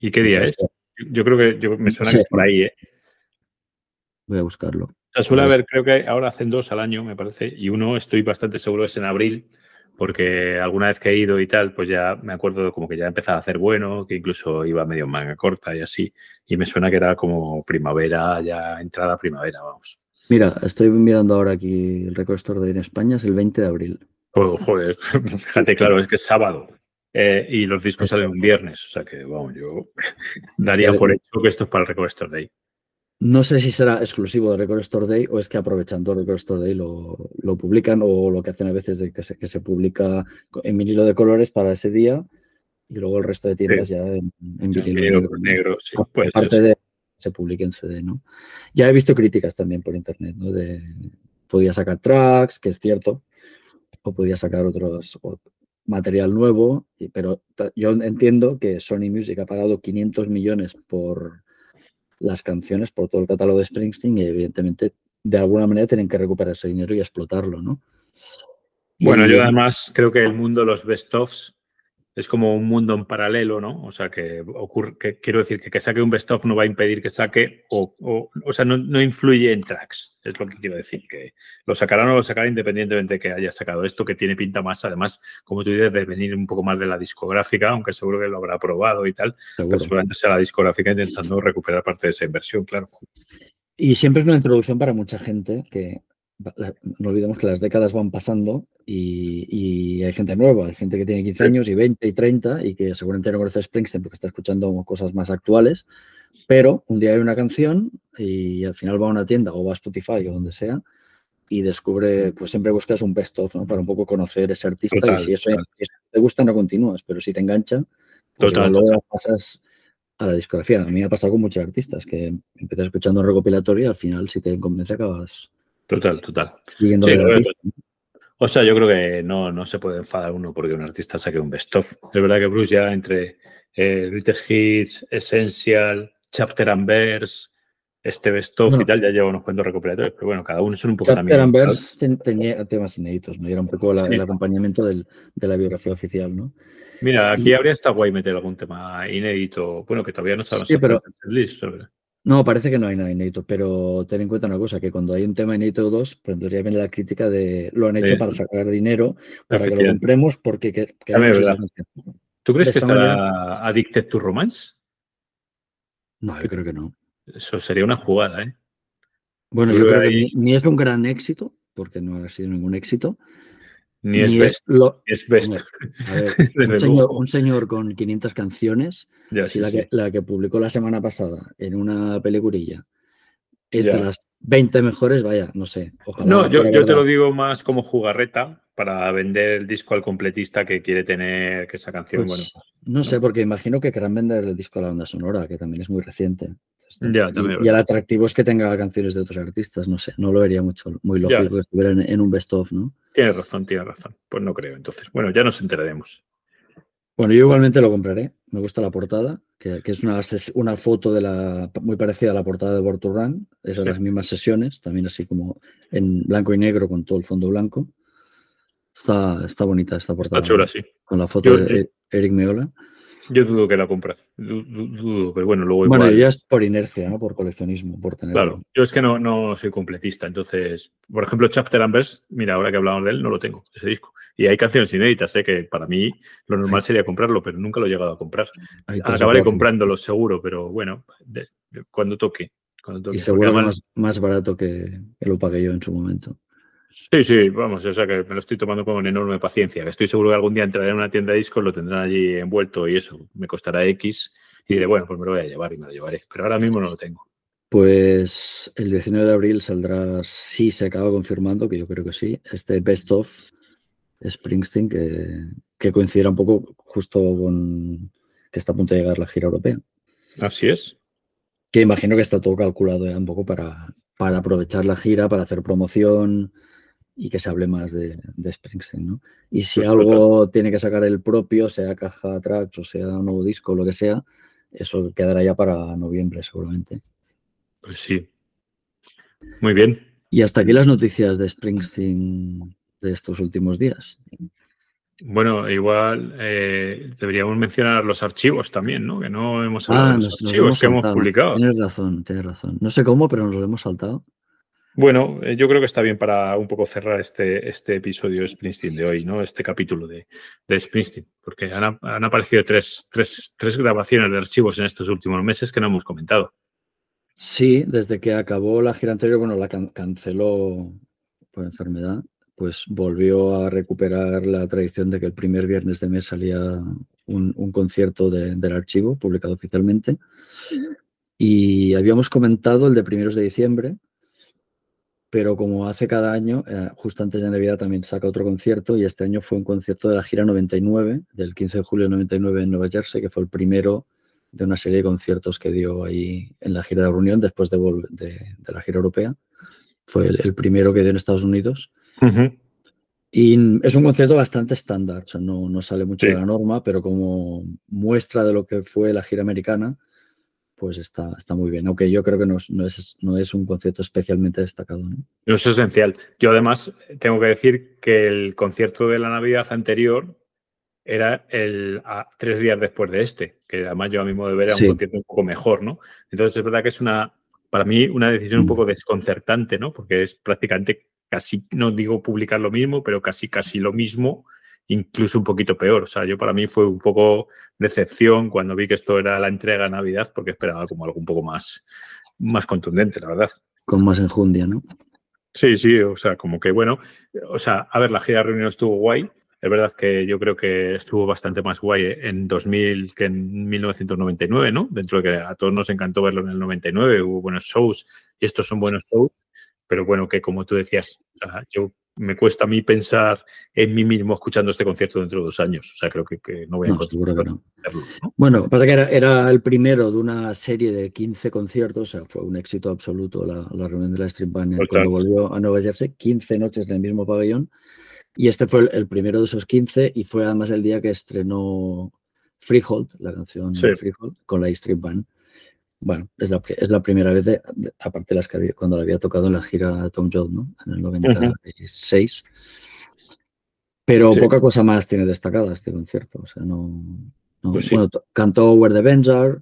¿Y qué día es? Yo creo que yo, me suena que es por ahí, ¿eh? Voy a buscarlo. O suele haber, creo que ahora hacen dos al año, me parece, y uno estoy bastante seguro es en abril, porque alguna vez que he ido y tal, pues ya me acuerdo como que ya empezaba a hacer bueno, que incluso iba medio manga corta y así, y me suena que era como primavera, ya entrada primavera, vamos. Mira, estoy mirando ahora aquí el Record Store de en España, es el 20 de abril. Oh, joder, fíjate, claro, es que es sábado. Eh, y los discos salen un viernes, o sea que, vamos, yo daría por hecho que esto es para el Record Store Day. No sé si será exclusivo de Record Store Day o es que aprovechando Record Store Day lo, publican o lo que hacen a veces de que se, que se publica en vinilo de colores para ese día y luego el resto de tiendas ya en, vinilo negro. sí, Aparte de se publique en CD, ¿no? Ya he visto críticas también por internet, ¿no? De podía sacar tracks, que es cierto, o podía sacar otros, material nuevo, pero yo entiendo que Sony Music ha pagado 500 millones por las canciones, por todo el catálogo de Springsteen y evidentemente de alguna manera tienen que recuperar ese dinero y explotarlo, ¿no? Bueno, yo además creo que el mundo de los best-ofs es como un mundo en paralelo, ¿no? O sea, que ocurre, que quiero decir que que saque un best of no va a impedir que saque, o, o, sea, no, influye en tracks, es lo que quiero decir, que lo sacará o no lo sacará independientemente de que haya sacado esto, que tiene pinta más, además, como tú dices, de venir un poco más de la discográfica, aunque seguro que lo habrá probado y tal, pero seguramente sea la discográfica intentando recuperar parte de esa inversión, claro. Y siempre es una introducción para mucha gente que no olvidemos que las décadas van pasando y, hay gente nueva, hay gente que tiene 15 años y 20 y 30 y que seguramente no conoce Springsteen porque está escuchando cosas más actuales, pero un día hay una canción y al final va a una tienda o va a Spotify o donde sea y descubre, pues siempre buscas un best of, ¿no? Para un poco conocer ese artista y si eso, te gusta no continúas, pero si te engancha, pues luego pasas a la discografía. A mí me ha pasado con muchos artistas que empiezas escuchando un recopilatorio y al final si te convence acabas Total, total. Siguiendo o sea, yo creo que no, no se puede enfadar uno porque un artista saque un best-of. Es verdad que Bruce ya entre eh, Greatest Hits, Essential, Chapter and Verse, este best-of y tal, ya lleva unos cuantos recuperatorios, pero bueno, cada uno son un poco Chapter and Verse tenía temas inéditos, ¿no? era un poco el acompañamiento de la biografía oficial, ¿no? Mira, aquí habría estado guay meter algún tema inédito, bueno, que todavía no está sí, pero, list, no, parece que no hay nada inédito, pero ten en cuenta una cosa, que cuando hay un tema inédito o dos, pues entonces ya viene la crítica de lo han hecho para sacar dinero, para que lo compremos, porque... Que, ¿Tú crees que estará Addicted to Romance? No, yo creo que no. Eso sería una jugada, ¿eh? Bueno, yo, creo, que ni, es un gran éxito, porque no ha sido ningún éxito, ni es, best, lo, es best. un, señor, con 500 canciones, la, Que, la, que, publicó la semana pasada en una peliculilla, es de las 20 mejores, vaya, no sé. no, yo, yo te lo digo más como jugarreta para vender el disco al completista que quiere tener que esa canción. Pues, bueno, no, sé, porque imagino que querrán vender el disco a la banda sonora, que también es muy reciente. y, el atractivo es que tenga canciones de otros artistas, no sé, no lo vería mucho, muy lógico que estuviera en, un best-of, ¿no? Tienes razón, tienes razón. Pues no creo, entonces. Bueno, ya nos enteraremos. Bueno, yo igualmente lo compraré. Me gusta la portada, que, es una, una, foto de la muy parecida a la portada de Born Es de las mismas sesiones, también así como en blanco y negro con todo el fondo blanco. Está, está bonita esta portada. Está chula, sí. Con la foto de Eric Meola. Yo dudo que la compra. Dudo, pero bueno, luego igual... Bueno, ya es por inercia, ¿no? Por coleccionismo, por tener... Claro, yo es que no, no soy completista. Entonces, por ejemplo, Chapter and Verse, mira, ahora que hablamos de él, no lo tengo, ese disco. Y hay canciones inéditas, ¿eh? que para mí lo normal sería comprarlo, pero nunca lo he llegado a comprar. Acabaré comprándolo seguro, pero bueno, cuando toque. Cuando Y seguro más, más barato que, que lo pagué yo en su momento. Sí, sí, vamos, o sea que me lo estoy tomando con enorme paciencia. Estoy seguro que algún día entraré en una tienda de discos, lo tendrán allí envuelto y eso me costará X y diré, bueno, pues me lo voy a llevar y me lo llevaré. Pero ahora mismo no lo tengo. Pues el 19 de abril saldrá, si se acaba confirmando, que yo creo que sí, este Best of Springsteen, que, que coincidirá un poco justo con que está a punto de llegar la gira europea. Así es. Que imagino que está todo calculado ya un poco para, para aprovechar la gira, para hacer promoción, y que se hable más de, Springsteen, ¿no? Y si pues algo tiene que sacar el propio, sea caja tracks o sea un nuevo disco, lo que sea, eso quedará ya para noviembre seguramente. Pues sí. Muy bien. Y hasta aquí las noticias de Springsteen de estos últimos días. Bueno, igual eh, deberíamos mencionar los archivos también, ¿no? Que no hemos hablado de los archivos que hemos publicado. Tienes razón, tienes razón. No sé cómo, pero nos lo hemos saltado. Bueno, eh, yo creo que está bien para un poco cerrar este, este episodio de Springsteen de hoy, ¿no? Este capítulo de, de Springsteen, porque han, aparecido tres, tres, tres, grabaciones de archivos en estos últimos meses que no hemos comentado. Sí, desde que acabó la gira anterior, bueno, la canceló por enfermedad, pues volvió a recuperar la tradición de que el primer viernes de mes salía un, un concierto del archivo publicado oficialmente. Y habíamos comentado el de primeros de diciembre, pero como hace cada año, eh, justo antes de Navidad también saca otro concierto y este año fue un concierto de la gira 99, del 15 de julio de 99 en Nueva Jersey, que fue el primero de una serie de conciertos que dio ahí en la gira de reunión después de, de, la gira europea. Fue el, primero que dio en Estados Unidos. Y es un concierto bastante estándar, o sea, no, no sale mucho de la norma, pero como muestra de lo que fue la gira americana, pues está, está muy bien. Aunque yo creo que no, no, es, no es un concierto especialmente destacado. ¿no? es esencial. Yo además tengo que decir que el concierto de la Navidad anterior era el tres días después de este, que además yo a mi modo de ver era un concierto un poco mejor, ¿no? Entonces es verdad que es una, para mí, una decisión un mm. poco desconcertante, ¿no? Porque es prácticamente casi, no digo publicar lo mismo, pero casi, casi lo mismo incluso un poquito peor. O sea, yo para mí fue un poco decepción cuando vi que esto era la entrega a Navidad, porque esperaba como algo un poco más, más contundente, la verdad. Con más enjundia, ¿no? Sí, sí, o sea, como que bueno, o sea, a ver, la gira de reunión estuvo guay. Es verdad que yo creo que estuvo bastante más guay en 2000 que en 1999, ¿no? Dentro de que a todos nos encantó verlo en el 99, hubo buenos shows y estos son buenos shows, pero bueno, que como tú decías, yo me cuesta a mí pensar en mí mismo escuchando este concierto dentro de dos años. O sea, creo que, no voy a no, Bueno, pasa que era, el primero de una serie de 15 conciertos, o sea, fue un éxito absoluto la, reunión de la Street Band cuando volvió a Nueva Jersey, 15 noches en el mismo pabellón. Y este fue el, primero de esos 15 y fue además el día que estrenó Freehold, la canción de Freehold, con la Street Band. Bueno, es la, es la primera vez, de, aparte de las que había, cuando la había tocado en la gira Tom Jones, ¿no? En el 96. Pero poca cosa más tiene destacada este concierto. O sea, no. Pues bueno, cantó Where the Bench Are,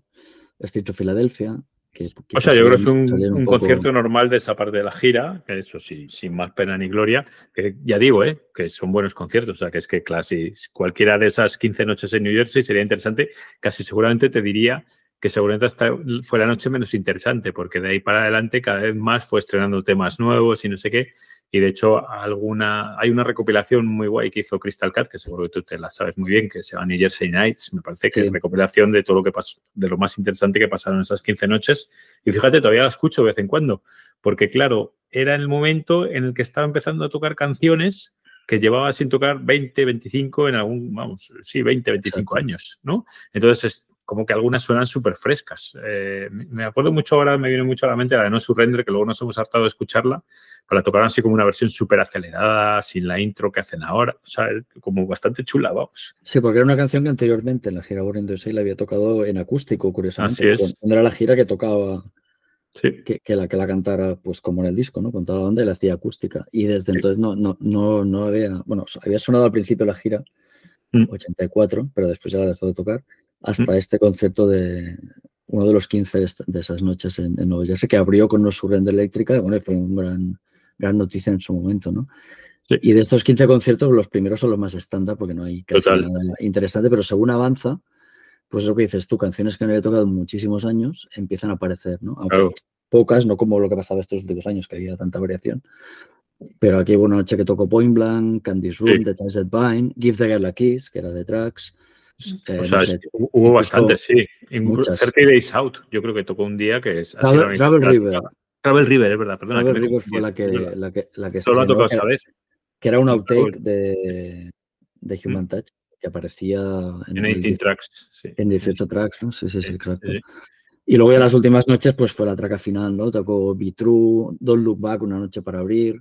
Street of Philadelphia. Que, o sea, yo creo que es un, concierto normal de esa parte de la gira, que eso sí, sin más pena ni gloria, que ya digo, ¿eh? que son buenos conciertos, o sea, que es que casi cualquiera de esas 15 noches en New Jersey sería interesante, casi seguramente te diría que seguramente hasta fue la noche menos interesante, porque de ahí para adelante cada vez más fue estrenando temas nuevos y no sé qué. Y de hecho, alguna, hay una recopilación muy guay que hizo Crystal Cat, que seguro que tú te la sabes muy bien, que se llama New Jersey Nights. Me parece que es recopilación de todo lo que pasó, de lo más interesante que pasaron esas 15 noches. Y fíjate, todavía la escucho de vez en cuando, porque claro, era el momento en el que estaba empezando a tocar canciones que llevaba sin tocar 20, 25 en algún, vamos, sí, 20, 25 años, ¿no? Entonces, como que algunas suenan súper frescas. Eh, me acuerdo mucho ahora, me viene mucho a la mente la de No Surrender, que luego nos hemos hartado de escucharla, pero la tocaron así como una versión súper acelerada, sin la intro que hacen ahora. O sea, como bastante chula, vamos. Sí, porque era una canción que anteriormente en la gira Born 6 la había tocado en acústico, curiosamente. Así es. Era la gira que tocaba que, la que la cantara, pues como en el disco, ¿no? Con toda la banda y la hacía acústica. Y desde entonces no, no, no, no había, bueno, había sonado al principio la gira, 84, mm. pero después ya la dejó de tocar, hasta mm. este concepto de uno de los 15 de, esas noches en, Nueva Jersey, que abrió con los Surrender Eléctrica, bueno, fue una gran, gran noticia en su momento, ¿no? Y de estos 15 conciertos, los primeros son los más estándar porque no hay casi nada interesante, pero según avanza, pues lo que dices tú, canciones que no he tocado muchísimos años empiezan a aparecer, ¿no? pocas, no como lo que pasaba estos últimos años, que había tanta variación. Pero aquí hubo una noche que tocó Point Blank, Candy's Room, The Ties That Bind, Give the Girl a Kiss, que era de tracks. Eh, o sea, hubo bastantes, sí. 30 Days Out, yo creo que tocó un día que es... Travel, River. Travel River, es verdad, perdona. Travel River fue la que, la que, la que Solo ha tocado esa vez. Que era un outtake de, de Human mm. Touch que aparecía en, 18 tracks. Sí. En 18 tracks, ¿no? Sí, sí, sí, exacto. Y luego ya las últimas noches, pues fue la traca final, ¿no? Tocó Be True, Don't Look Back, Una Noche para Abrir,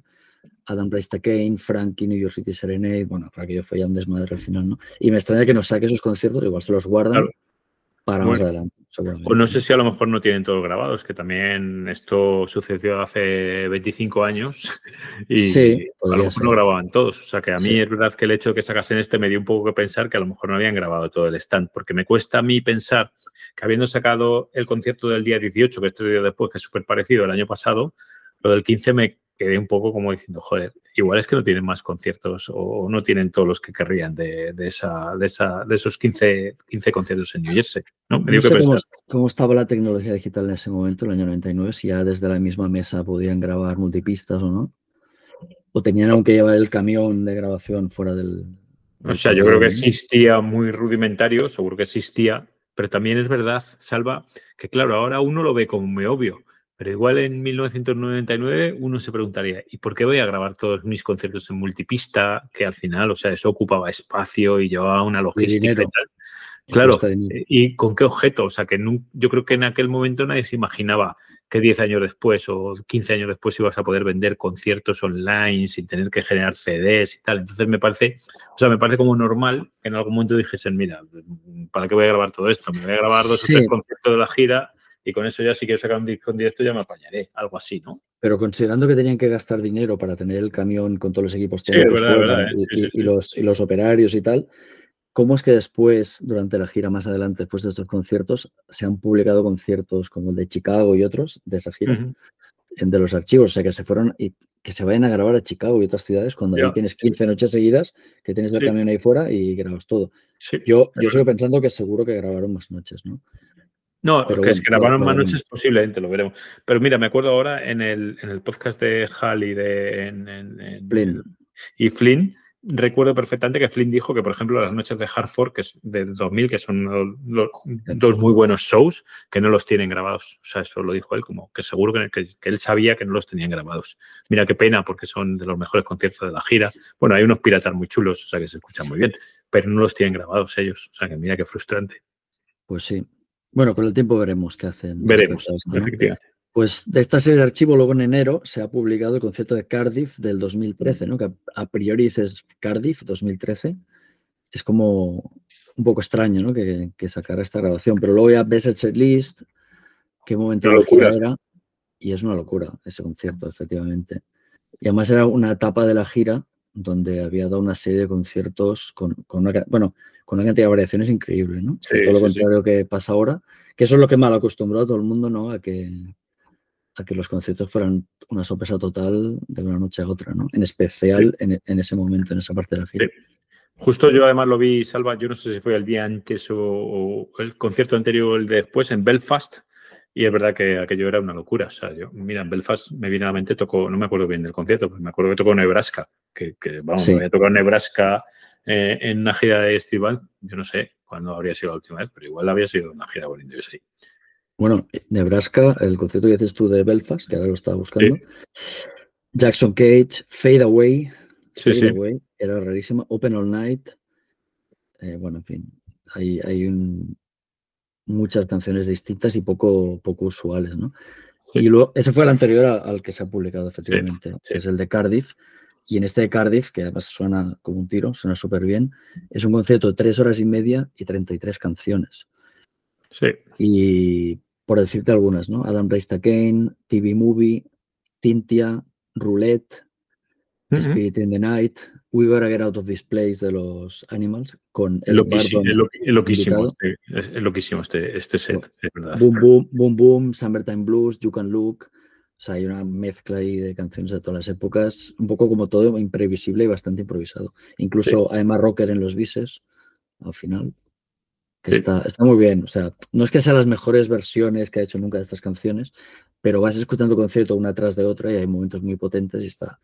Adam Price Kane, Frankie, New York City Serenade, bueno, aquello fue ya un desmadre al final, ¿no? Y me extraña que nos saque esos conciertos, igual se los guardan para más adelante. Pues no sé si a lo mejor no tienen todos grabados, que también esto sucedió hace 25 años y a lo mejor no grababan todos. O sea que a mí es verdad que el hecho de que sacasen este me dio un poco que pensar que a lo mejor no habían grabado todo el stand, porque me cuesta a mí pensar que habiendo sacado el concierto del día 18, que este día después, que es súper parecido al año pasado, lo del 15 me quedé un poco como diciendo, joder, igual es que no tienen más conciertos o no tienen todos los que querrían de, esa, de, esa, de esos 15, 15 conciertos en New Jersey. ¿no? cómo, estaba la tecnología digital en ese momento, el año 99, si ya desde la misma mesa podían grabar multipistas o no. O tenían aunque llevar el camión de grabación fuera del... o sea, yo creo que existía muy rudimentario, seguro que existía, pero también es verdad, Salva, que claro, ahora uno lo ve como muy obvio pero igual en 1999 uno se preguntaría, ¿y por qué voy a grabar todos mis conciertos en multipista? Que al final, o sea, eso ocupaba espacio y llevaba una logística y tal. Claro, eh, ¿y con qué objeto? O sea, que yo creo que en aquel momento nadie se imaginaba que 10 años después o 15 años después ibas a poder vender conciertos online sin tener que generar CDs y tal. Entonces me parece, o sea, me parece como normal que en algún momento dijesen, mira, ¿para qué voy a grabar todo esto? Me voy a grabar dos o tres conciertos de la gira y con eso ya si quiero sacar un disco en directo ya me apañaré, algo así, ¿no? Pero considerando que tenían que gastar dinero para tener el camión con todos los equipos y, los, y los operarios y tal, ¿cómo es que después, durante la gira más adelante, después de estos conciertos, se han publicado conciertos como el de Chicago y otros de esa gira? de los archivos, o sea, que se fueron y que se vayan a grabar a Chicago y otras ciudades cuando ahí tienes 15 noches seguidas, que tienes el camión ahí fuera y grabas todo. yo, yo sigo pensando que seguro que grabaron más noches, ¿no? No, que es que grabaron más noches posiblemente, lo veremos. Pero mira, me acuerdo ahora en el, en el podcast de Hal y de en, Flynn. y Flynn, recuerdo perfectamente que Flynn dijo que, por ejemplo, las noches de Hartford, que es de 2000, que son dos muy buenos shows, que no los tienen grabados. O sea, eso lo dijo él, como que seguro que, que, él sabía que no los tenían grabados. Mira qué pena, porque son de los mejores conciertos de la gira. Bueno, hay unos piratas muy chulos, o sea, que se escuchan muy bien, pero no los tienen grabados ellos. O sea, que mira qué frustrante. Pues sí, bueno, con el tiempo veremos qué hacen. Veremos, efectivamente. Pues de esta serie de archivo, luego en enero se ha publicado el concepto de Cardiff del 2013, ¿no? Que a priori dices Cardiff 2013. Es como un poco extraño, ¿no? Que, que sacara esta grabación. Pero luego ya ves el setlist, qué momento de era. Y es una locura ese concierto, efectivamente. Y además era una etapa de la gira donde había dado una serie de conciertos con, con una, bueno, con una cantidad de variaciones increíble, ¿no? todo lo contrario que pasa ahora, que eso es lo que mal acostumbró a todo el mundo, ¿no? A que, a que los conciertos fueran una sorpresa total de una noche a otra, ¿no? En especial en, en, ese momento, en esa parte de la gira. Justo yo además lo vi, Salva, yo no sé si fue el día antes o, el concierto anterior o el de después en Belfast, y es verdad que aquello era una locura. O sea, yo, mira, en Belfast me viene a la mente, tocó, no me acuerdo bien del concierto, pero me acuerdo que tocó Nebraska, que, que vamos, me había tocado Nebraska eh, en una gira de Estival, yo no sé cuándo habría sido la última vez, pero igual había sido una gira bonita, sí. Bueno, Nebraska, el concierto que dices tú de Belfast, que ahora lo estaba buscando. Jackson Cage, Fade Away. Fade Away, era rarísima. Open All Night. Eh, bueno, en fin, hay, hay muchas canciones distintas y poco, poco usuales, ¿no? Y luego, ese fue el anterior al, que se ha publicado, efectivamente, que es el de Cardiff. Y en este de Cardiff, que además suena como un tiro, suena súper bien, es un concierto de tres horas y media y 33 canciones. Sí. Y por decirte algunas, ¿no? Adam Raised Kane, TV Movie, Cynthia, Roulette, Spirit in the Night, We Gotta Get Out of This Place de los Animals, con el loquísimo, es, loquísimo, este, es, loquísimo este, este set, es verdad. Boom Boom, Boom Boom, Summertime Blues, You Can Look, o sea, hay una mezcla ahí de canciones de todas las épocas, un poco como todo imprevisible y bastante improvisado. Incluso sí. Emma Rocker en los bises, al final. está, está muy bien. O sea, no es que sean las mejores versiones que ha hecho nunca de estas canciones, pero vas escuchando concierto una tras de otra y hay momentos muy potentes y está,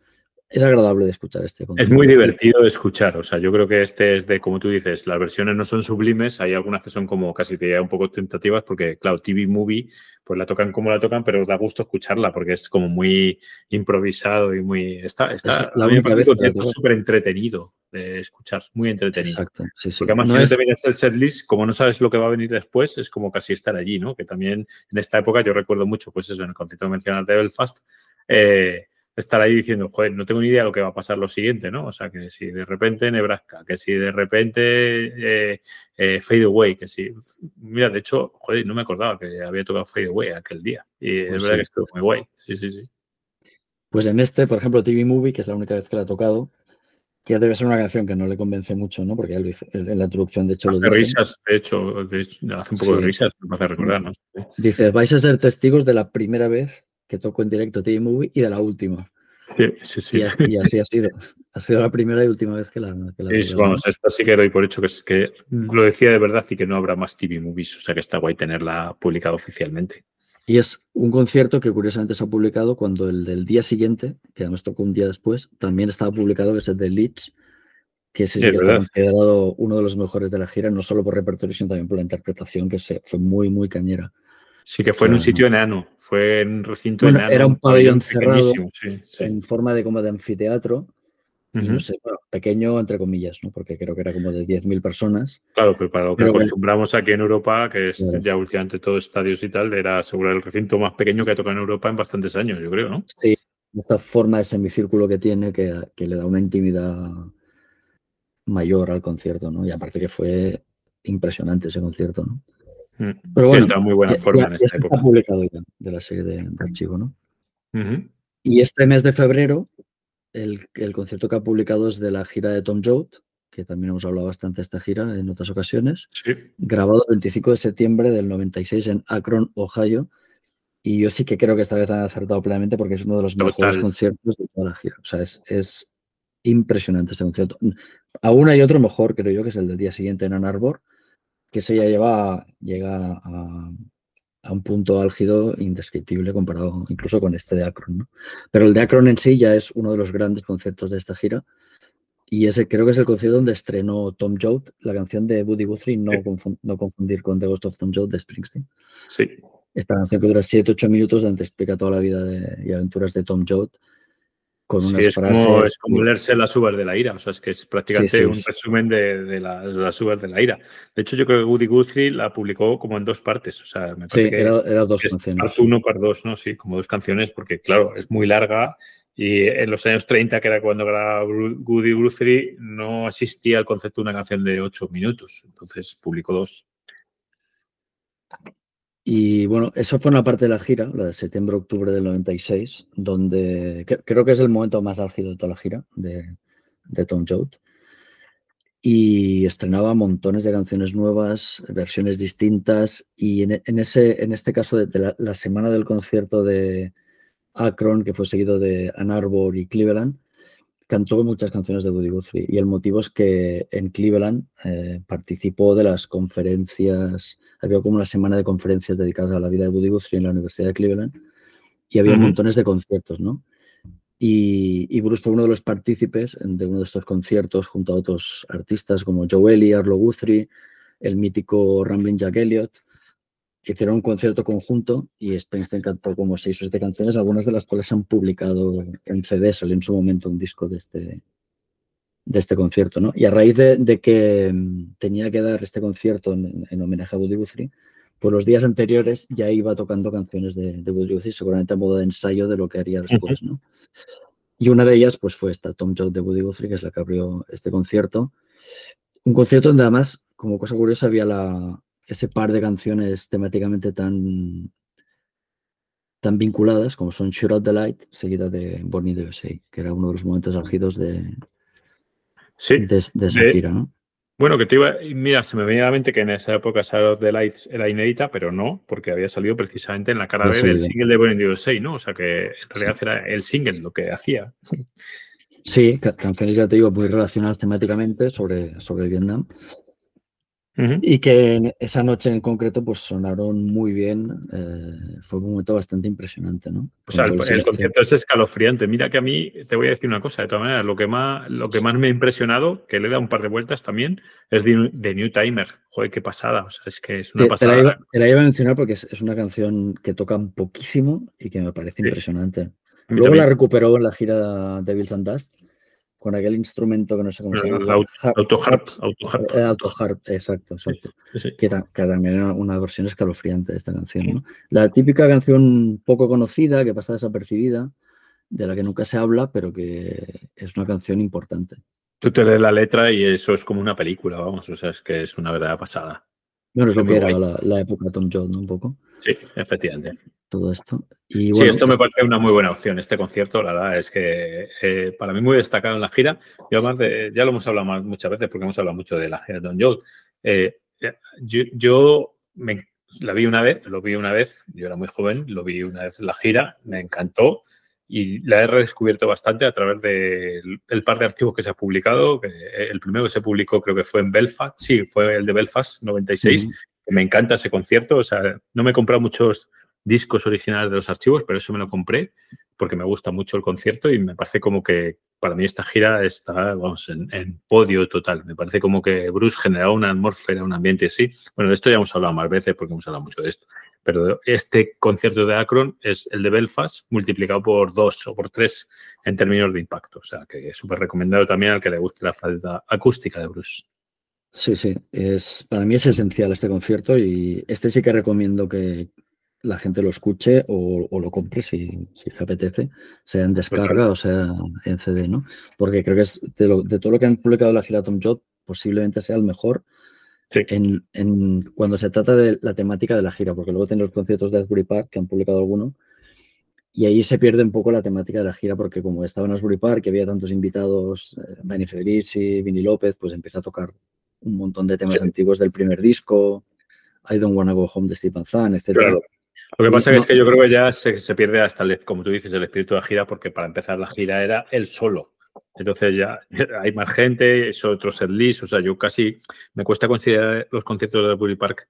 es agradable de escuchar este concierto. Es muy divertido de escuchar. O sea, yo creo que este es de, como tú dices, las versiones no son sublimes. Hay algunas que son como casi te un poco tentativas porque, claro, TV Movie, pues la tocan como la tocan, pero da gusto escucharla porque es como muy improvisado y muy. Está, está la vez súper entretenido de escuchar, muy entretenido. Exacto. Sí, sí. Porque además, no si es... no el setlist, como no sabes lo que va a venir después, es como casi estar allí, ¿no? Que también en esta época yo recuerdo mucho, pues eso, en el concierto mencionado de Belfast. Eh, estar ahí diciendo, joder, no tengo ni idea de lo que va a pasar lo siguiente, ¿no? O sea, que si de repente Nebraska, que si de repente eh, eh, Fade Away, que si. Mira, de hecho, joder, no me acordaba que había tocado Fade Away aquel día. Y pues es verdad que estuvo muy guay. Sí, sí, sí. Pues en este, por ejemplo, TV Movie, que es la única vez que la ha tocado, que debe ser una canción que no le convence mucho, ¿no? Porque él en la introducción, de hecho, hace lo risas, de hecho, de hecho, hace un poco sí. de risas, me hace recordar, ¿no? Dice, vais a ser testigos de la primera vez que tocó en directo TV Movie y de la última. Sí, sí, sí. Y, así, y así ha sido. Ha sido la primera y última vez que la. Que la es, vamos, esta sí que doy por hecho que, es, que lo decía de verdad y que no habrá más TV Movies, o sea que está guay tenerla publicada oficialmente. Y es un concierto que curiosamente se ha publicado cuando el del día siguiente, que además tocó un día después, también estaba publicado, que es el de Leeds, que sí, sí que está considerado uno de los mejores de la gira, no solo por repertorio, sino también por la interpretación, que se, fue muy, muy cañera. Sí, que fue en un sitio enano, fue en un recinto bueno, enano. Era un pabellón cerrado sí, sí. en forma de como de anfiteatro. Uh -huh. no sé, bueno, pequeño entre comillas, ¿no? Porque creo que era como de 10.000 personas. Claro, pero para lo que pero acostumbramos bueno. aquí en Europa, que es claro. ya últimamente todo estadios y tal, era asegurar el recinto más pequeño que ha tocado en Europa en bastantes años, yo creo, ¿no? Sí, esta forma de semicírculo que tiene que, que le da una intimidad mayor al concierto, ¿no? Y aparte que fue impresionante ese concierto, ¿no? Pero bueno, está en muy buena forma ya, en esta ya época. Está publicado ya de la serie de, de archivo, ¿no? Uh -huh. Y este mes de febrero, el, el, concierto que ha publicado es de la gira de Tom Joad, que también hemos hablado bastante de esta gira en otras ocasiones, sí. grabado el 25 de septiembre del 96 en Akron, Ohio. Y yo sí que creo que esta vez han acertado plenamente porque es uno de los Total. mejores conciertos de toda la gira. O sea, es, es impresionante este concierto. Aún hay otro mejor, creo yo, que es el del día siguiente en Ann Arbor, que se ya lleva, llega a, a, un punto álgido indescriptible comparado incluso con este de Akron. ¿no? Pero el de Akron en sí ya es uno de los grandes conceptos de esta gira. Y ese creo que es el concierto donde estrenó Tom Joad la canción de Woody Guthrie, no, sí. confund, no confundir con The Ghost of Tom Joad de Springsteen. Sí. Esta canción que dura 7-8 minutos donde explica toda la vida de, y aventuras de Tom Joad con unas sí, es frases. Como, es como leerse las uvas de la ira, o sea, es que es prácticamente sí, sí, un resumen de, de, las, de, las, uvas de la ira. De hecho, yo creo que Woody Guthrie la publicó como en dos partes, o sea, me parece que era, era dos canciones. Parte uno, parte dos, ¿no? Sí, como dos canciones, porque claro, es muy larga y en los años 30, que era cuando grababa Woody Guthrie, no existía el concepto de una canción de ocho minutos, entonces publicó dos. Y bueno, eso fue una parte de la gira, la de septiembre-octubre del 96, donde creo que es el momento más álgido de toda la gira de, de Tom Joad. Y estrenaba montones de canciones nuevas, versiones distintas. Y en, en ese, en este caso, de, de la, la, semana del concierto de Akron, que fue seguido de Ann Arbor y Cleveland, cantó muchas canciones de Woody Guthrie. Y el motivo es que en Cleveland eh, participó de las conferencias, había como una semana de conferencias dedicadas a la vida de Woody Guthrie en la Universidad de Cleveland. Y había uh -huh. montones de conciertos, ¿no? Y, y, Bruce fue uno de los partícipes de uno de estos conciertos junto a otros artistas como Joe Ellie, Arlo Guthrie, el mítico Ramblin' Jack Elliott. Hicieron un concierto conjunto y Springsteen cantó como seis o siete canciones, algunas de las cuales se han publicado en CD, salió en su momento un disco de este, de este concierto. ¿no? Y a raíz de, de que mm, tenía que dar este concierto en, en homenaje a Woody Guthrie, pues los días anteriores ya iba tocando canciones de, de Woody Guthrie, seguramente a modo de ensayo de lo que haría después, ¿no? Y una de ellas, pues fue esta Tom Joad de Woody Guthrie, que es la que abrió este concierto. Un concierto donde además, como cosa curiosa, había la, ese par de canciones temáticamente tan, tan vinculadas como son Shoot Out the Light, seguida de Born in the USA, que era uno de los momentos álgidos de, de, de esa gira, ¿no? Bueno, que te iba. Mira, se me venía a la mente que en esa época Shadow of the Lights era inédita, pero no, porque había salido precisamente en la cara B del single de Born in the USA, ¿no? O sea que en realidad era el single lo que hacía. Sí, canciones, ya te digo, muy relacionadas temáticamente sobre, sobre Vietnam. Y que esa noche en concreto pues sonaron muy bien. Eh, fue un momento bastante impresionante, ¿no? O sea, el, concierto es escalofriante. Mira que a mí, te voy a decir una cosa, de todas maneras, lo que más, lo que más me ha impresionado, que le da un par de vueltas también, es de, New Timer. Joder, qué pasada. O sea, es que es una pasada. Te la, iba, a mencionar porque es, una canción que tocan poquísimo y que me parece impresionante. Luego la recuperó en la gira de Bills and Dust con aquel instrumento que no sé cómo se llama. Autoharp. Autoharp, exacto, exacto. Que, también era una versión escalofriante de esta canción. La típica canción poco conocida, que pasa desapercibida, de la que nunca se habla, pero que es una canción importante. Tú te lees la letra y eso es como una película, vamos, o sea, es que es una verdadera pasada. Bueno, es lo que era la, época de Tom Jones, ¿no? Un poco. Sí, efectivamente. Todo esto. Y sí, esto me parece una muy buena opción, este concierto, la verdad es que eh, para mí muy destacado en la gira. Y además, de, ya lo hemos hablado muchas veces porque hemos hablado mucho de la gira de Tom Jones. Eh, yo, la vi una vez, lo vi una vez, yo era muy joven, lo vi una vez en la gira, me encantó y la he redescubierto bastante a través del par de archivos que se ha publicado. el primero que se publicó creo que fue en Belfast, sí, fue el de Belfast 96. Me encanta ese concierto, o sea, no me he comprado muchos discos originales de los archivos, pero eso me lo compré porque me gusta mucho el concierto y me parece como que para mí esta gira está, vamos, en, podio total. Me parece como que Bruce generaba una atmósfera, un ambiente así. Bueno, de esto ya hemos hablado más veces porque hemos hablado mucho de esto. Pero este concierto de Akron es el de Belfast multiplicado por dos o por tres en términos de impacto. O sea, que es súper recomendado también al que le guste la falda acústica de Bruce. Sí, sí, es, para mí es esencial este concierto y este sí que recomiendo que la gente lo escuche o, lo compre si, si apetece, sea en descarga o sea en CD, ¿no? Porque creo que es de, todo lo que han publicado la gira Tom Job, posiblemente sea el mejor en, cuando se trata de la temática de la gira, porque luego tienen los conciertos de Asbury Park, que han publicado alguno, y ahí se pierde un poco la temática de la gira, porque como estaba en Asbury Park, que había tantos invitados, eh, Dani Federici, Vini López, pues empieza a tocar un montón de temas antiguos del primer disco, I Don't Wanna Go Home de Stephen Zahn, etc. Lo que pasa es que yo creo que ya se, se pierde hasta, el, como tú dices, el espíritu de la gira, porque para empezar la gira era él solo. Entonces ya hay más gente, es otro set list, o sea, yo casi me cuesta considerar los conciertos de Bully Park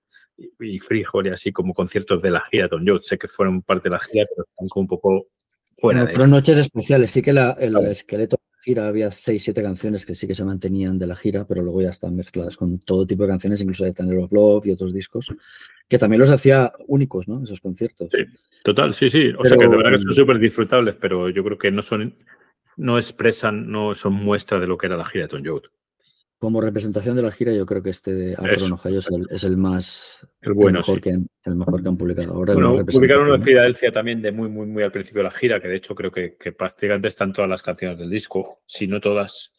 y Frijol y así como conciertos de la gira Tom Yo sé que fueron parte de la gira, pero están como un poco fuera. fueron noches especiales, sí que el esqueleto la gira había seis, siete canciones que sí que se mantenían de la gira, pero luego ya están mezcladas con todo tipo de canciones, incluso de Thunder of Love y otros discos, que también los hacía únicos, ¿no? Esos conciertos. Sí, total, sí, sí. O sea que de verdad que son súper disfrutables, pero yo creo que no son no expresan, no son muestra de lo que era la gira de Tom Joad. Como representación de la gira, yo creo que este de Akron, Ohio es el, más el bueno, mejor, que, el mejor que han publicado. Ahora bueno, publicaron uno de Filadelfia también de muy, muy, muy al principio de la gira, que de hecho creo que, prácticamente están todas las canciones del disco, si no todas.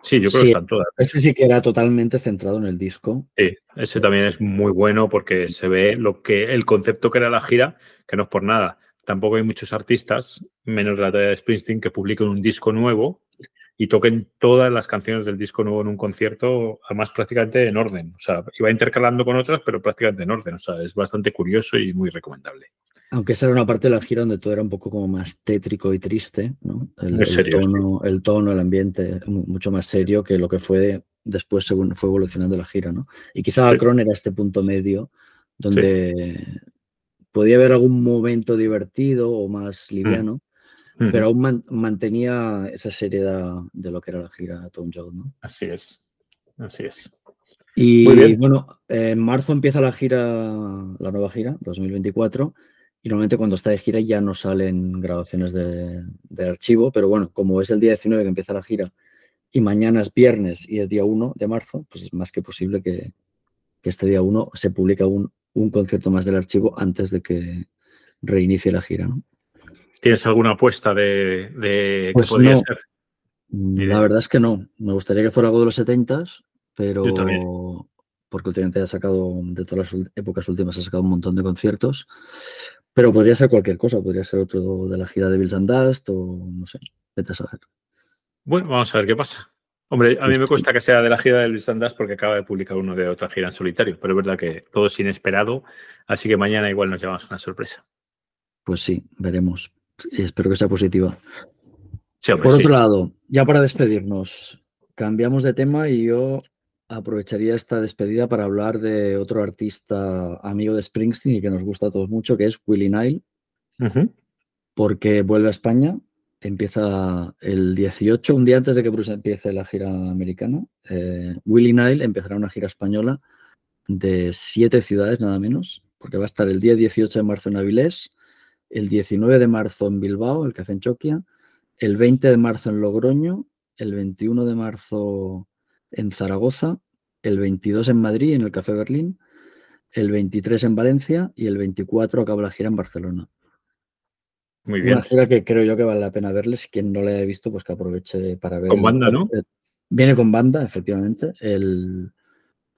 Sí, yo creo que están todas. Ese sí que era totalmente centrado en el disco. Sí, ese también es muy bueno porque se ve lo que el concepto que era la gira, que no es por nada tampoco hay muchos artistas, menos la talla de Springsteen, que publiquen un disco nuevo y toquen todas las canciones del disco nuevo en un concierto, además prácticamente en orden. O sea, iba intercalando con otras, pero prácticamente en orden. O sea, es bastante curioso y muy recomendable. Aunque esa era una parte de la gira donde todo era un poco como más tétrico y triste, ¿no? El, tono, el tono, el ambiente, mucho más serio que lo que fue después según fue evolucionando la gira, ¿no? Y quizá Akron era este punto medio donde podía haber algún momento divertido o más mm. Pero aún mantenía esa seriedad de lo que era la gira Tom Jones, ¿no? Así es, así es. Y bueno, en marzo empieza la gira, la nueva gira, 2024, y normalmente cuando está de gira ya no salen grabaciones de, archivo, pero bueno, como es el día 19 que empieza la gira y mañana es viernes y es día 1 de marzo, pues es más que posible que, que este día 1 se publique un, un concierto más del archivo antes de que reinicie la gira. ¿no? ¿Tienes alguna apuesta de, de pues podría ser? Mm, la verdad es que no. Me gustaría que fuera algo de los 70, pero porque últimamente ha sacado, de todas las épocas últimas, ha sacado un montón de conciertos. Pero podría ser cualquier cosa, podría ser otro de la gira de Bills and Dust o no sé, vete a saber. Bueno, vamos a ver qué pasa. Hombre, a mí me cuesta que sea de la gira de Bills and Dust porque acaba de publicar uno de otra gira en solitario, pero es verdad que todo es inesperado, así que mañana igual nos llevamos una sorpresa. Pues sí, veremos. Espero que sea positiva. Por otro lado, ya para despedirnos, cambiamos de tema y yo aprovecharía esta despedida para hablar de otro artista amigo de Springsteen y que nos gusta a todos mucho, que es Willie Nile, porque vuelve a España, empieza el 18, un día antes de que Bruce empiece la gira americana. Eh, Willie Nile empezará una gira española de siete ciudades nada menos, porque va a estar el día 18 de marzo en Avilés, el 19 de marzo en Bilbao, el Café en Choquia, el 20 de marzo en Logroño, el 21 de marzo en Zaragoza, el 22 en Madrid, en el Café Berlín, el 23 en Valencia y el 24 acaba la gira en Barcelona. Muy bien. Una gira que creo yo que vale la pena verles. Quien no la haya visto, pues que aproveche para ver. Con banda, ¿no? Viene con banda, efectivamente. El,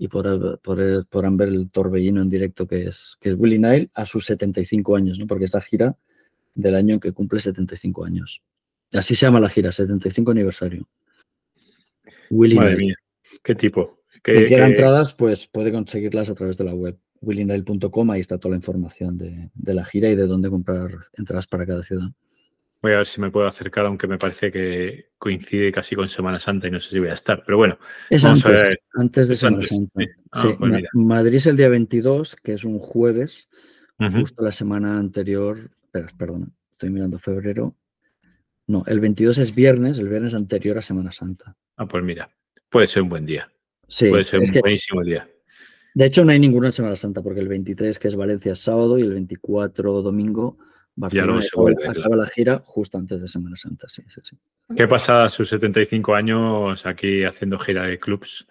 y podrán ver el torbellino en directo que es, que es Willie Nile a sus 75 años, ¿no? Porque es la gira del año en que cumple 75 años. Así se llama la gira, 75 aniversario. Willy Madre mía, qué tipo. Quien quiera entradas, pues puede conseguirlas a través de la web willynile.com. Ahí está toda la información de, la gira y de dónde comprar entradas para cada ciudad. Voy a ver si me puedo acercar, aunque me parece que coincide casi con Semana Santa y no sé si voy a estar. Pero bueno, es antes, de Semana Santa. Ah, pues Madrid es el día 22, que es un jueves, justo la semana anterior. Perdona, estoy mirando febrero. No, el 22 es viernes, el viernes anterior a Semana Santa. Ah, pues mira, puede ser un buen día. Sí, puede ser un buenísimo día. De hecho, no hay ninguna en Semana Santa, porque el 23, que es Valencia, es sábado, y el 24, domingo, Barcelona ya acaba, la gira justo antes de Semana Santa. Sí, sí, sí. ¿Qué pasa a sus 75 años aquí haciendo gira de clubs?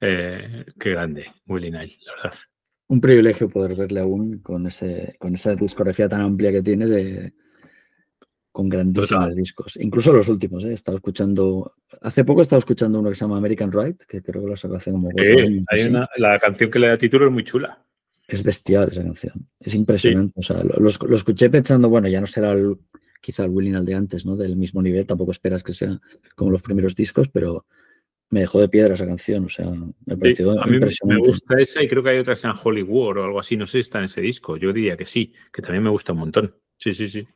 Eh, qué grande, Willy Nile, la verdad. Un privilegio poder verle aún con, ese, con esa discografía tan amplia que tiene de, con grandísimos discos. Incluso los últimos, ¿eh? He estado escuchando. Hace poco he estado escuchando uno que se llama American Right, que creo que lo sacó hace como. hay una, la canción que le da título es muy chula. Es bestial esa canción. Es impresionante. O sea, lo, escuché pensando, bueno, ya no será el, quizá el Willing al de antes, ¿no? Del mismo nivel. Tampoco esperas que sea como los primeros discos, pero me dejó de piedra esa canción. O sea, me pareció a mí Me gusta esa y creo que hay otras en Hollywood o algo así. No sé si está en ese disco. Yo diría que sí, que también me gusta un montón. Sí, sí, sí.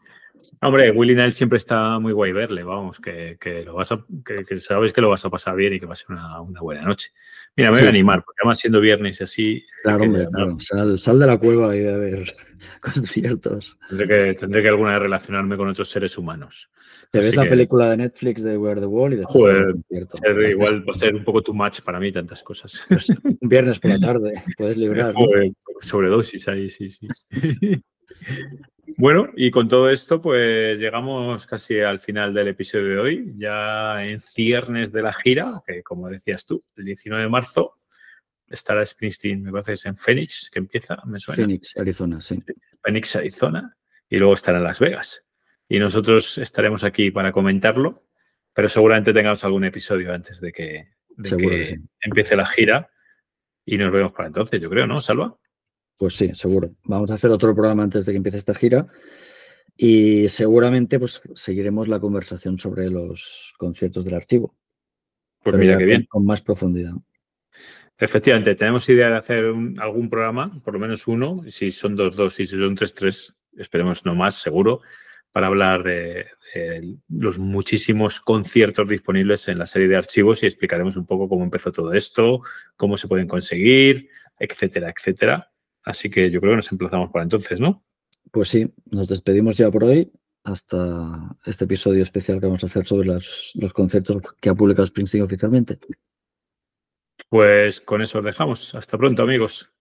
Hombre, Willy Nile siempre está muy guay verle, vamos, que, lo vas a, que, sabes que lo vas a pasar bien y que va a ser una, buena noche. Mira, me voy a animar, porque además siendo viernes y así. Claro, hombre, Sal, de la cueva y a ver conciertos. Tendré que, tendré que alguna vez relacionarme con otros seres humanos. Te ves la película de Netflix de Where the Wall y después. Joder, igual va a ser un poco too much para mí tantas cosas. un viernes por la tarde, puedes librar. Joder, Sobredosis ahí, sí, sí. Bueno, y con todo esto, pues llegamos casi al final del episodio de hoy, ya en ciernes de la gira, que como decías tú, el 19 de marzo estará Springsteen, me parece en Phoenix, que empieza, me suena. Phoenix, Arizona, sí. Phoenix, Arizona, y luego estará en Las Vegas. Y nosotros estaremos aquí para comentarlo, pero seguramente tengamos algún episodio antes de que, empiece la gira y nos vemos para entonces, yo creo, ¿no, Salva? Pues sí, seguro. Vamos a hacer otro programa antes de que empiece esta gira y seguramente pues seguiremos la conversación sobre los conciertos del archivo. Pues mira qué bien. Con más profundidad. Efectivamente, tenemos idea de hacer algún programa, por lo menos uno, si son dos, dos, y si son tres, tres, esperemos no más, seguro, para hablar de, de, los muchísimos conciertos disponibles en la serie de archivos y explicaremos un poco cómo empezó todo esto, cómo se pueden conseguir, etcétera, etcétera. Así que yo creo que nos emplazamos para entonces, ¿no? Pues sí, nos despedimos ya por hoy hasta este episodio especial que vamos a hacer sobre los, los conceptos que ha publicado Springsteen oficialmente. Pues con eso os dejamos. Hasta pronto, amigos.